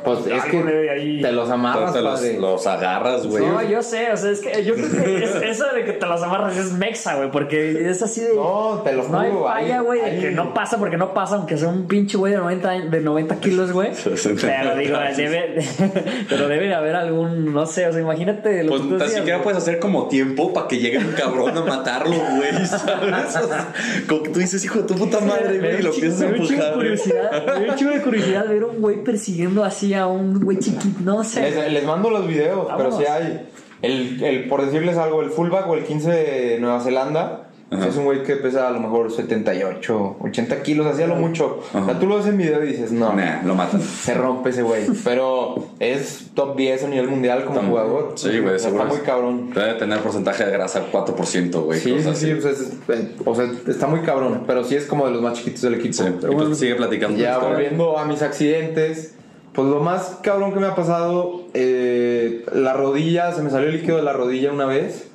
Speaker 3: Pues es que
Speaker 4: de ahí.
Speaker 3: te los amarras,
Speaker 1: Te los, los agarras, güey.
Speaker 4: No, yo sé, o sea, es que yo creo que es- eso de que te las amarras es mexa, güey, porque es así de...
Speaker 3: No, te lo
Speaker 4: No hay falla, güey, de que no pasa porque no pasa, aunque sea un pinche güey de 90, de 90 kilos, güey. Pero digo, debe, pero debe de haber algún, no sé, o sea, imagínate lo
Speaker 1: Pues
Speaker 4: decías,
Speaker 1: siquiera puedes hacer como tiempo para que llegue un cabrón a matarlo, güey, ¿sabes? O sea, como que tú dices, hijo de tu puta madre, güey, y lo empiezas a
Speaker 4: me dio un chingo de
Speaker 1: empujar. güey.
Speaker 4: curiosidad, me dio un chingo de curiosidad ver un güey persiguiendo así a un güey chiquito, no sé.
Speaker 3: Les, les mando los videos,
Speaker 4: Vámonos.
Speaker 3: pero sí hay. El, el, por decirles algo, el fullback o el 15 de Nueva Zelanda
Speaker 1: Ajá.
Speaker 3: es un güey que pesa a lo mejor 78, 80 kilos, hacía lo mucho. O sea, tú lo ves en video y dices, no,
Speaker 1: Nah, lo matan.
Speaker 3: se rompe ese güey. Pero es top 10 a nivel mundial como jugador.
Speaker 1: Sí, güey,
Speaker 3: O sea,
Speaker 1: seguro
Speaker 3: Está
Speaker 1: es.
Speaker 3: muy cabrón.
Speaker 1: Debe tener porcentaje de grasa 4%, güey.
Speaker 3: Sí, sí, sí, o sea, es- es- o sea, está muy cabrón, pero sí es como de los más chiquitos del equipo.
Speaker 1: Sí, y pues sigue platicando.
Speaker 3: Ya volviendo a mis accidentes, pues lo más cabrón que me ha pasado, eh, la rodilla, se me salió el líquido de la rodilla una vez.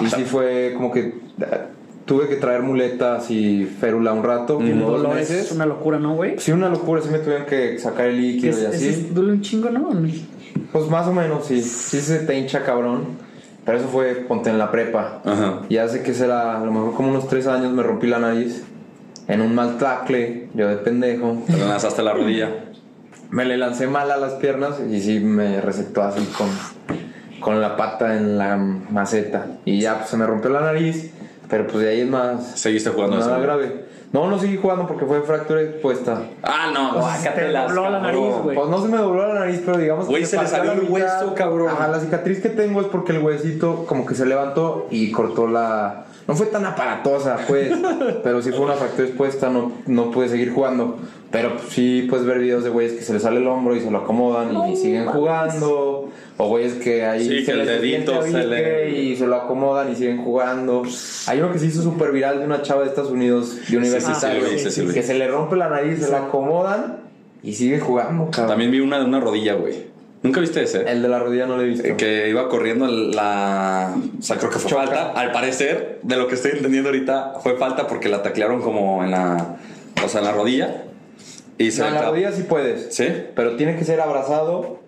Speaker 3: Y sí fue como que tuve que traer muletas y férula un rato,
Speaker 4: El
Speaker 3: como dos
Speaker 4: dolor es
Speaker 3: meses.
Speaker 4: una locura, ¿no, güey?
Speaker 3: Sí, una locura, sí me tuvieron que sacar el
Speaker 4: Que
Speaker 3: líquido
Speaker 4: es,
Speaker 3: y así.
Speaker 4: es- duele un chingo, ¿no?
Speaker 3: Pues más o menos, sí. Sí se te hincha cabrón. Pero eso fue, ponte en la prepa.
Speaker 1: Ajá.
Speaker 3: Y hace que será, a lo mejor como unos tres años me rompí la nariz en un mal tackle, yo de pendejo,
Speaker 1: Te lanzaste la rodilla.
Speaker 3: Me le lancé mal a las piernas y sí me recetó así con, con la pata en la maceta. Y ya pues, se me rompió la nariz, pero pues de ahí es más.
Speaker 1: Seguiste jugando
Speaker 3: nada
Speaker 1: eso.
Speaker 3: grave. No, no seguí jugando porque fue fractura expuesta.
Speaker 1: Ah, no,
Speaker 4: Pues, se te dobló la nariz, güey.
Speaker 3: Pues no se me dobló la nariz, pero digamos
Speaker 1: Güey,
Speaker 3: que
Speaker 1: se le
Speaker 3: partió
Speaker 1: salió el
Speaker 3: mitad.
Speaker 1: hueso, cabrón.
Speaker 3: Ajá, la cicatriz que tengo es porque el huesito como que se levantó y cortó la... No fue tan aparatosa, pues, pero sí fue una fractura expuesta, no, no pude seguir jugando. Pero pues, sí puedes ver videos de güeyes que se les sale el hombro y se lo acomodan y siguen jugando. O güeyes que ahí
Speaker 1: Sí, que el
Speaker 3: les
Speaker 1: dedito se le-
Speaker 3: avisque y se lo acomodan y siguen jugando. Hay uno que se hizo súper viral de una chava de Estados Unidos, de universitario,
Speaker 1: sí, sí, sí, sí, sí.
Speaker 3: que se le rompe la nariz, se la acomodan y sigue jugando, cabrón.
Speaker 1: También vi una de una rodilla, güey. ¿Nunca viste ese?
Speaker 3: El de la rodilla no lo he visto.
Speaker 1: Eh, Que iba corriendo la. O sea, creo que fue
Speaker 3: Choca.
Speaker 1: falta. Al parecer, de lo que estoy entendiendo ahorita, fue falta porque la taclearon como en la. O sea, en la rodilla. Y se
Speaker 3: No, en la rodilla sí puedes.
Speaker 1: ¿Sí?
Speaker 3: Pero tiene que ser abrazado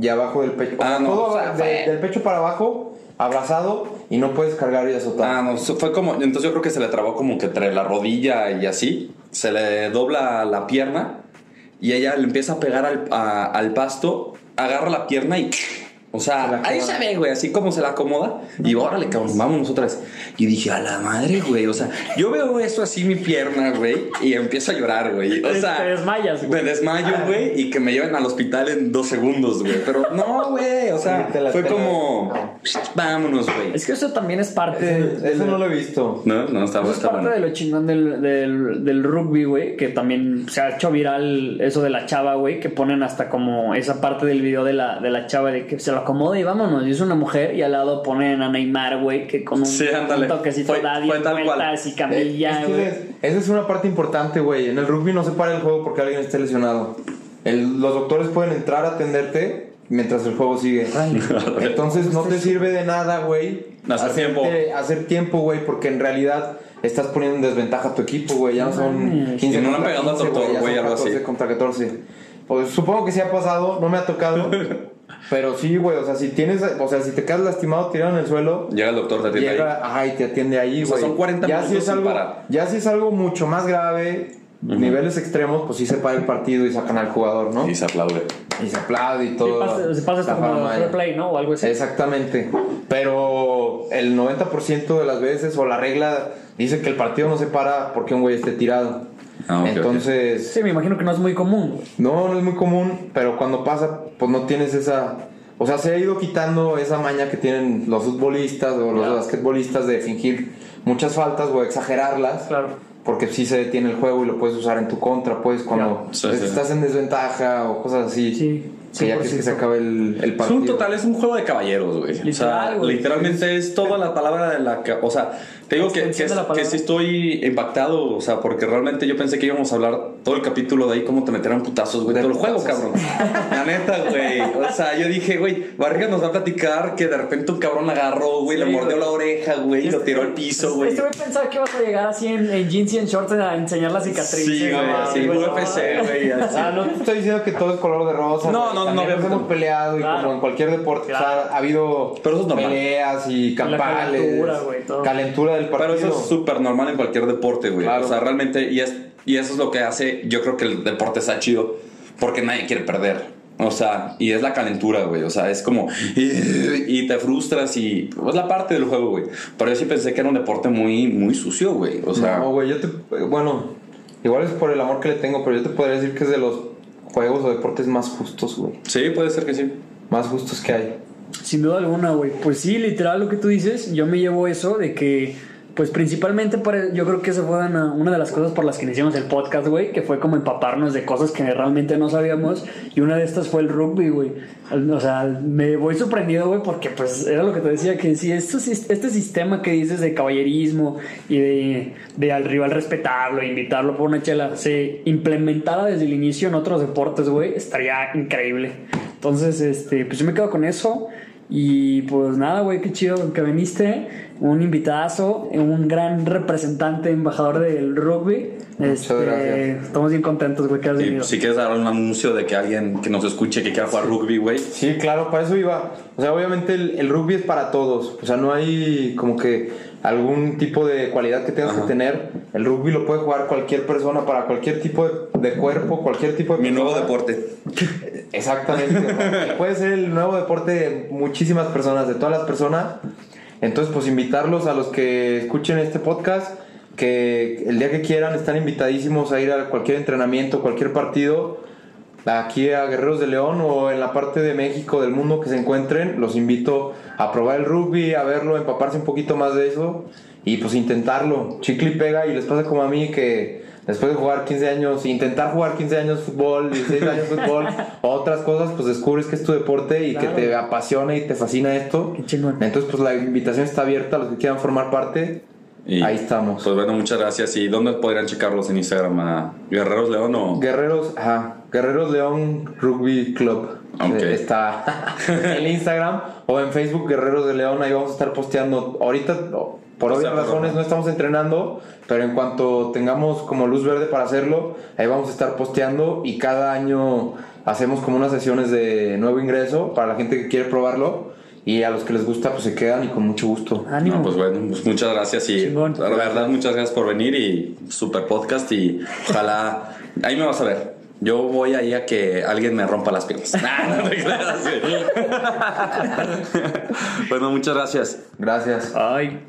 Speaker 3: y abajo del pecho.
Speaker 1: Ah, no,
Speaker 3: Todo
Speaker 1: o sea,
Speaker 3: de-
Speaker 1: fue-
Speaker 3: del pecho para abajo, abrazado y no puedes cargar y azotar.
Speaker 1: Ah, no, fue como. Entonces yo creo que se le trabó como que entre la rodilla y así. Se le dobla la pierna y ella le empieza a pegar al, a- al pasto, agarra la pierna y. O
Speaker 3: Se la
Speaker 1: sea, ahí se ve, güey, así como se la acomoda. Y órale, cabrón, vámonos otra vez. Y dije, a la madre, güey. O sea, yo veo eso así, mi pierna, güey, y empiezo a llorar, güey. O sea,
Speaker 4: te desmayas, güey.
Speaker 1: Me desmayo, güey, y que me lleven al hospital en dos segundos, güey. Pero no, güey. O sea,
Speaker 3: Sí, la-
Speaker 1: fue
Speaker 3: la-
Speaker 1: como,
Speaker 3: no.
Speaker 1: vámonos, güey.
Speaker 4: Es que eso también es parte de,
Speaker 3: Eso no lo he visto.
Speaker 1: No, no, está,
Speaker 4: Eso es
Speaker 1: está
Speaker 4: parte
Speaker 1: bueno.
Speaker 4: de lo chingón del, del, del rugby, güey, que también se ha hecho viral eso de la chava, güey, que ponen hasta como esa parte del video de la, de la chava de que se lo acomoda y vámonos, y es una mujer, y al lado ponen a Neymar, güey, que con un,
Speaker 1: Sí,
Speaker 4: un toquecito
Speaker 1: Fue-
Speaker 4: da
Speaker 1: fue
Speaker 4: 10
Speaker 1: tal cual.
Speaker 4: vueltas y
Speaker 3: Eh,
Speaker 4: camilla,
Speaker 3: es que
Speaker 4: güey.
Speaker 3: es- esa es una parte importante, güey. En el rugby no se para el juego porque alguien esté lesionado. El- los doctores pueden entrar a atenderte mientras el juego sigue. Entonces no te sirve de nada, güey.
Speaker 1: Hacer tiempo.
Speaker 3: Hacer tiempo, güey, porque en realidad estás poniendo en desventaja a tu equipo, güey. Ya no son
Speaker 4: mames.
Speaker 3: 15
Speaker 1: Y no
Speaker 3: contra
Speaker 1: pegado al
Speaker 3: 15,
Speaker 1: doctor,
Speaker 3: ya
Speaker 1: güey, algo así.
Speaker 3: 14 contra 14. Pues supongo que sí ha pasado, no me ha tocado. pero sí, güey, o sea, si tienes, o sea, si te quedas lastimado tirado en el suelo,
Speaker 1: Llega el doctor, te atiende ahí.
Speaker 3: Llega, ajá, y te atiende ahí,
Speaker 1: O sea,
Speaker 3: güey.
Speaker 1: son 40
Speaker 3: ya si
Speaker 1: minutos
Speaker 3: es
Speaker 1: sin
Speaker 3: algo,
Speaker 1: parar.
Speaker 3: Ya si es algo mucho más grave, niveles extremos, pues sí se para el partido y sacan al jugador, ¿no?
Speaker 1: Y se aplaude.
Speaker 3: Y se aplaude y
Speaker 4: Sí,
Speaker 3: todo.
Speaker 4: pasa, se pasa
Speaker 3: la
Speaker 4: como fair play, ¿no? O algo así.
Speaker 3: Exactamente. Pero el 90% de las veces, o la regla dice que el partido no se para porque un güey esté tirado.
Speaker 1: Ah, ok, ok.
Speaker 3: Entonces,
Speaker 4: Sí, me imagino que no es muy común,
Speaker 3: no, no es muy común, pero cuando pasa, pues no tienes esa. O sea, se ha ido quitando esa maña que tienen los futbolistas o los
Speaker 4: Claro.
Speaker 3: basquetbolistas de fingir muchas faltas o exagerarlas.
Speaker 4: Claro.
Speaker 3: Porque sí se detiene el juego y lo puedes usar en tu contra, pues, cuando
Speaker 1: Sí, sí.
Speaker 3: estás en desventaja o cosas así.
Speaker 4: Sí,
Speaker 3: Que ya que se
Speaker 4: 100%.
Speaker 3: acabe el, el
Speaker 1: Es un total, es un juego de caballeros, güey. o sea, literalmente es toda la palabra de la... O sea, te digo que, que, sí estoy impactado, o sea, porque realmente yo pensé que íbamos a hablar todo el capítulo de ahí cómo te meterán putazos, güey,
Speaker 3: De
Speaker 1: todo el juego, cabrón. La neta, güey. O sea, yo dije, güey, Vargas nos va a platicar que de repente un cabrón agarró, güey, le
Speaker 4: Sí,
Speaker 1: mordió la oreja, güey, y lo tiró al piso, güey.
Speaker 4: Este güey pensaba que ibas a llegar así en, en jeans y en shorts a enseñar la cicatriz.
Speaker 1: Sí, güey, así, UFC, güey.
Speaker 3: Ah, no te estoy diciendo que todo es color de rosa.
Speaker 1: No,
Speaker 3: güey.
Speaker 1: No,
Speaker 3: hemos peleado y
Speaker 4: Claro.
Speaker 3: como en cualquier deporte, o sea, ha habido
Speaker 1: Pero eso es normal.
Speaker 3: peleas y
Speaker 4: La
Speaker 3: campales.
Speaker 4: calentura, güey, todo.
Speaker 3: Calentura del partido.
Speaker 1: Pero eso es súper normal en cualquier deporte, güey.
Speaker 3: Claro.
Speaker 1: O sea, realmente, y, es, y eso es lo que hace, yo creo que el deporte está chido, porque nadie quiere perder. O sea, y es la calentura, güey. O sea, es como. Y, y te frustras y. Es la parte del juego, güey. Pero yo sí pensé que era un deporte muy, muy sucio, güey. O sea.
Speaker 3: no, güey, yo te. Bueno, igual es por el amor que le tengo, pero yo te podría decir que es de los juegos o deportes más justos, güey.
Speaker 1: sí, puede ser que sí.
Speaker 3: Más justos que hay.
Speaker 4: Sin duda alguna, güey. Pues sí, literal lo que tú dices, yo me llevo eso de que, pues principalmente para, yo creo que esa fue una, de las cosas por las que iniciamos el podcast, güey, que fue como empaparnos de cosas que realmente no sabíamos y una de estas fue el rugby, güey. O sea, me voy sorprendido, güey, porque pues era lo que te decía, que si este sistema que dices de caballerismo y de, de al rival respetarlo, invitarlo por una chela, se implementara desde el inicio en otros deportes, güey, estaría increíble. Entonces, este, pues yo me quedo con eso. Y pues nada, güey, qué chido que viniste. Un invitazo, un gran representante, embajador del rugby. Este,
Speaker 3: gracias.
Speaker 4: Estamos bien contentos, güey, que has
Speaker 1: Y
Speaker 4: venido.
Speaker 1: si quieres dar un anuncio de que alguien que nos escuche que quiera jugar rugby, güey.
Speaker 3: Sí, claro, para eso iba. O sea, obviamente el, el rugby es para todos. O sea, no hay como que algún tipo de cualidad que tengas que tener, el rugby lo puede jugar cualquier persona para cualquier tipo de, de cuerpo, cualquier tipo de
Speaker 1: Mi nuevo deporte.
Speaker 3: Exactamente. Puede ser el nuevo deporte de muchísimas personas, de todas las personas. Entonces, pues invitarlos a los que escuchen este podcast, que el día que quieran están invitadísimos a ir a cualquier entrenamiento, cualquier partido, aquí a Guerreros de León o en la parte de México, del mundo que se encuentren. Los invito a probar el rugby, a verlo, empaparse un poquito más de eso y pues intentarlo. Chicle y pega y les pasa como a mí que después de jugar 15 años, intentar jugar 15 años fútbol, 16 años fútbol, otras cosas, pues descubres que es tu deporte y
Speaker 4: Claro.
Speaker 3: que te apasiona y te fascina esto.
Speaker 4: Qué chingón.
Speaker 3: Entonces, pues la invitación está abierta a los que quieran formar parte.
Speaker 1: Y,
Speaker 3: Ahí estamos.
Speaker 1: Pues bueno, muchas gracias. ¿Y dónde podrían checarlos en Instagram? ¿A Guerreros León o...?
Speaker 3: Guerreros, ajá, Guerreros León Rugby Club.
Speaker 1: Ok.
Speaker 3: Eh, Está en Instagram o en Facebook Guerreros de León. Ahí vamos a estar posteando. Ahorita, por
Speaker 1: O sea,
Speaker 3: obvias razones,
Speaker 1: ahora.
Speaker 3: no estamos entrenando, pero en cuanto tengamos como luz verde para hacerlo, ahí vamos a estar posteando y cada año hacemos como unas sesiones de nuevo ingreso para la gente que quiere probarlo y a los que les gusta, pues se quedan y con mucho gusto.
Speaker 4: Ánimo.
Speaker 1: No, pues bueno, pues muchas gracias y
Speaker 4: Chingón.
Speaker 1: la verdad muchas gracias por venir y super podcast y ojalá ahí me vas a ver. Yo voy ahí a que alguien me rompa las piernas. Ah, no bueno, muchas gracias.
Speaker 3: Gracias.
Speaker 4: Ay.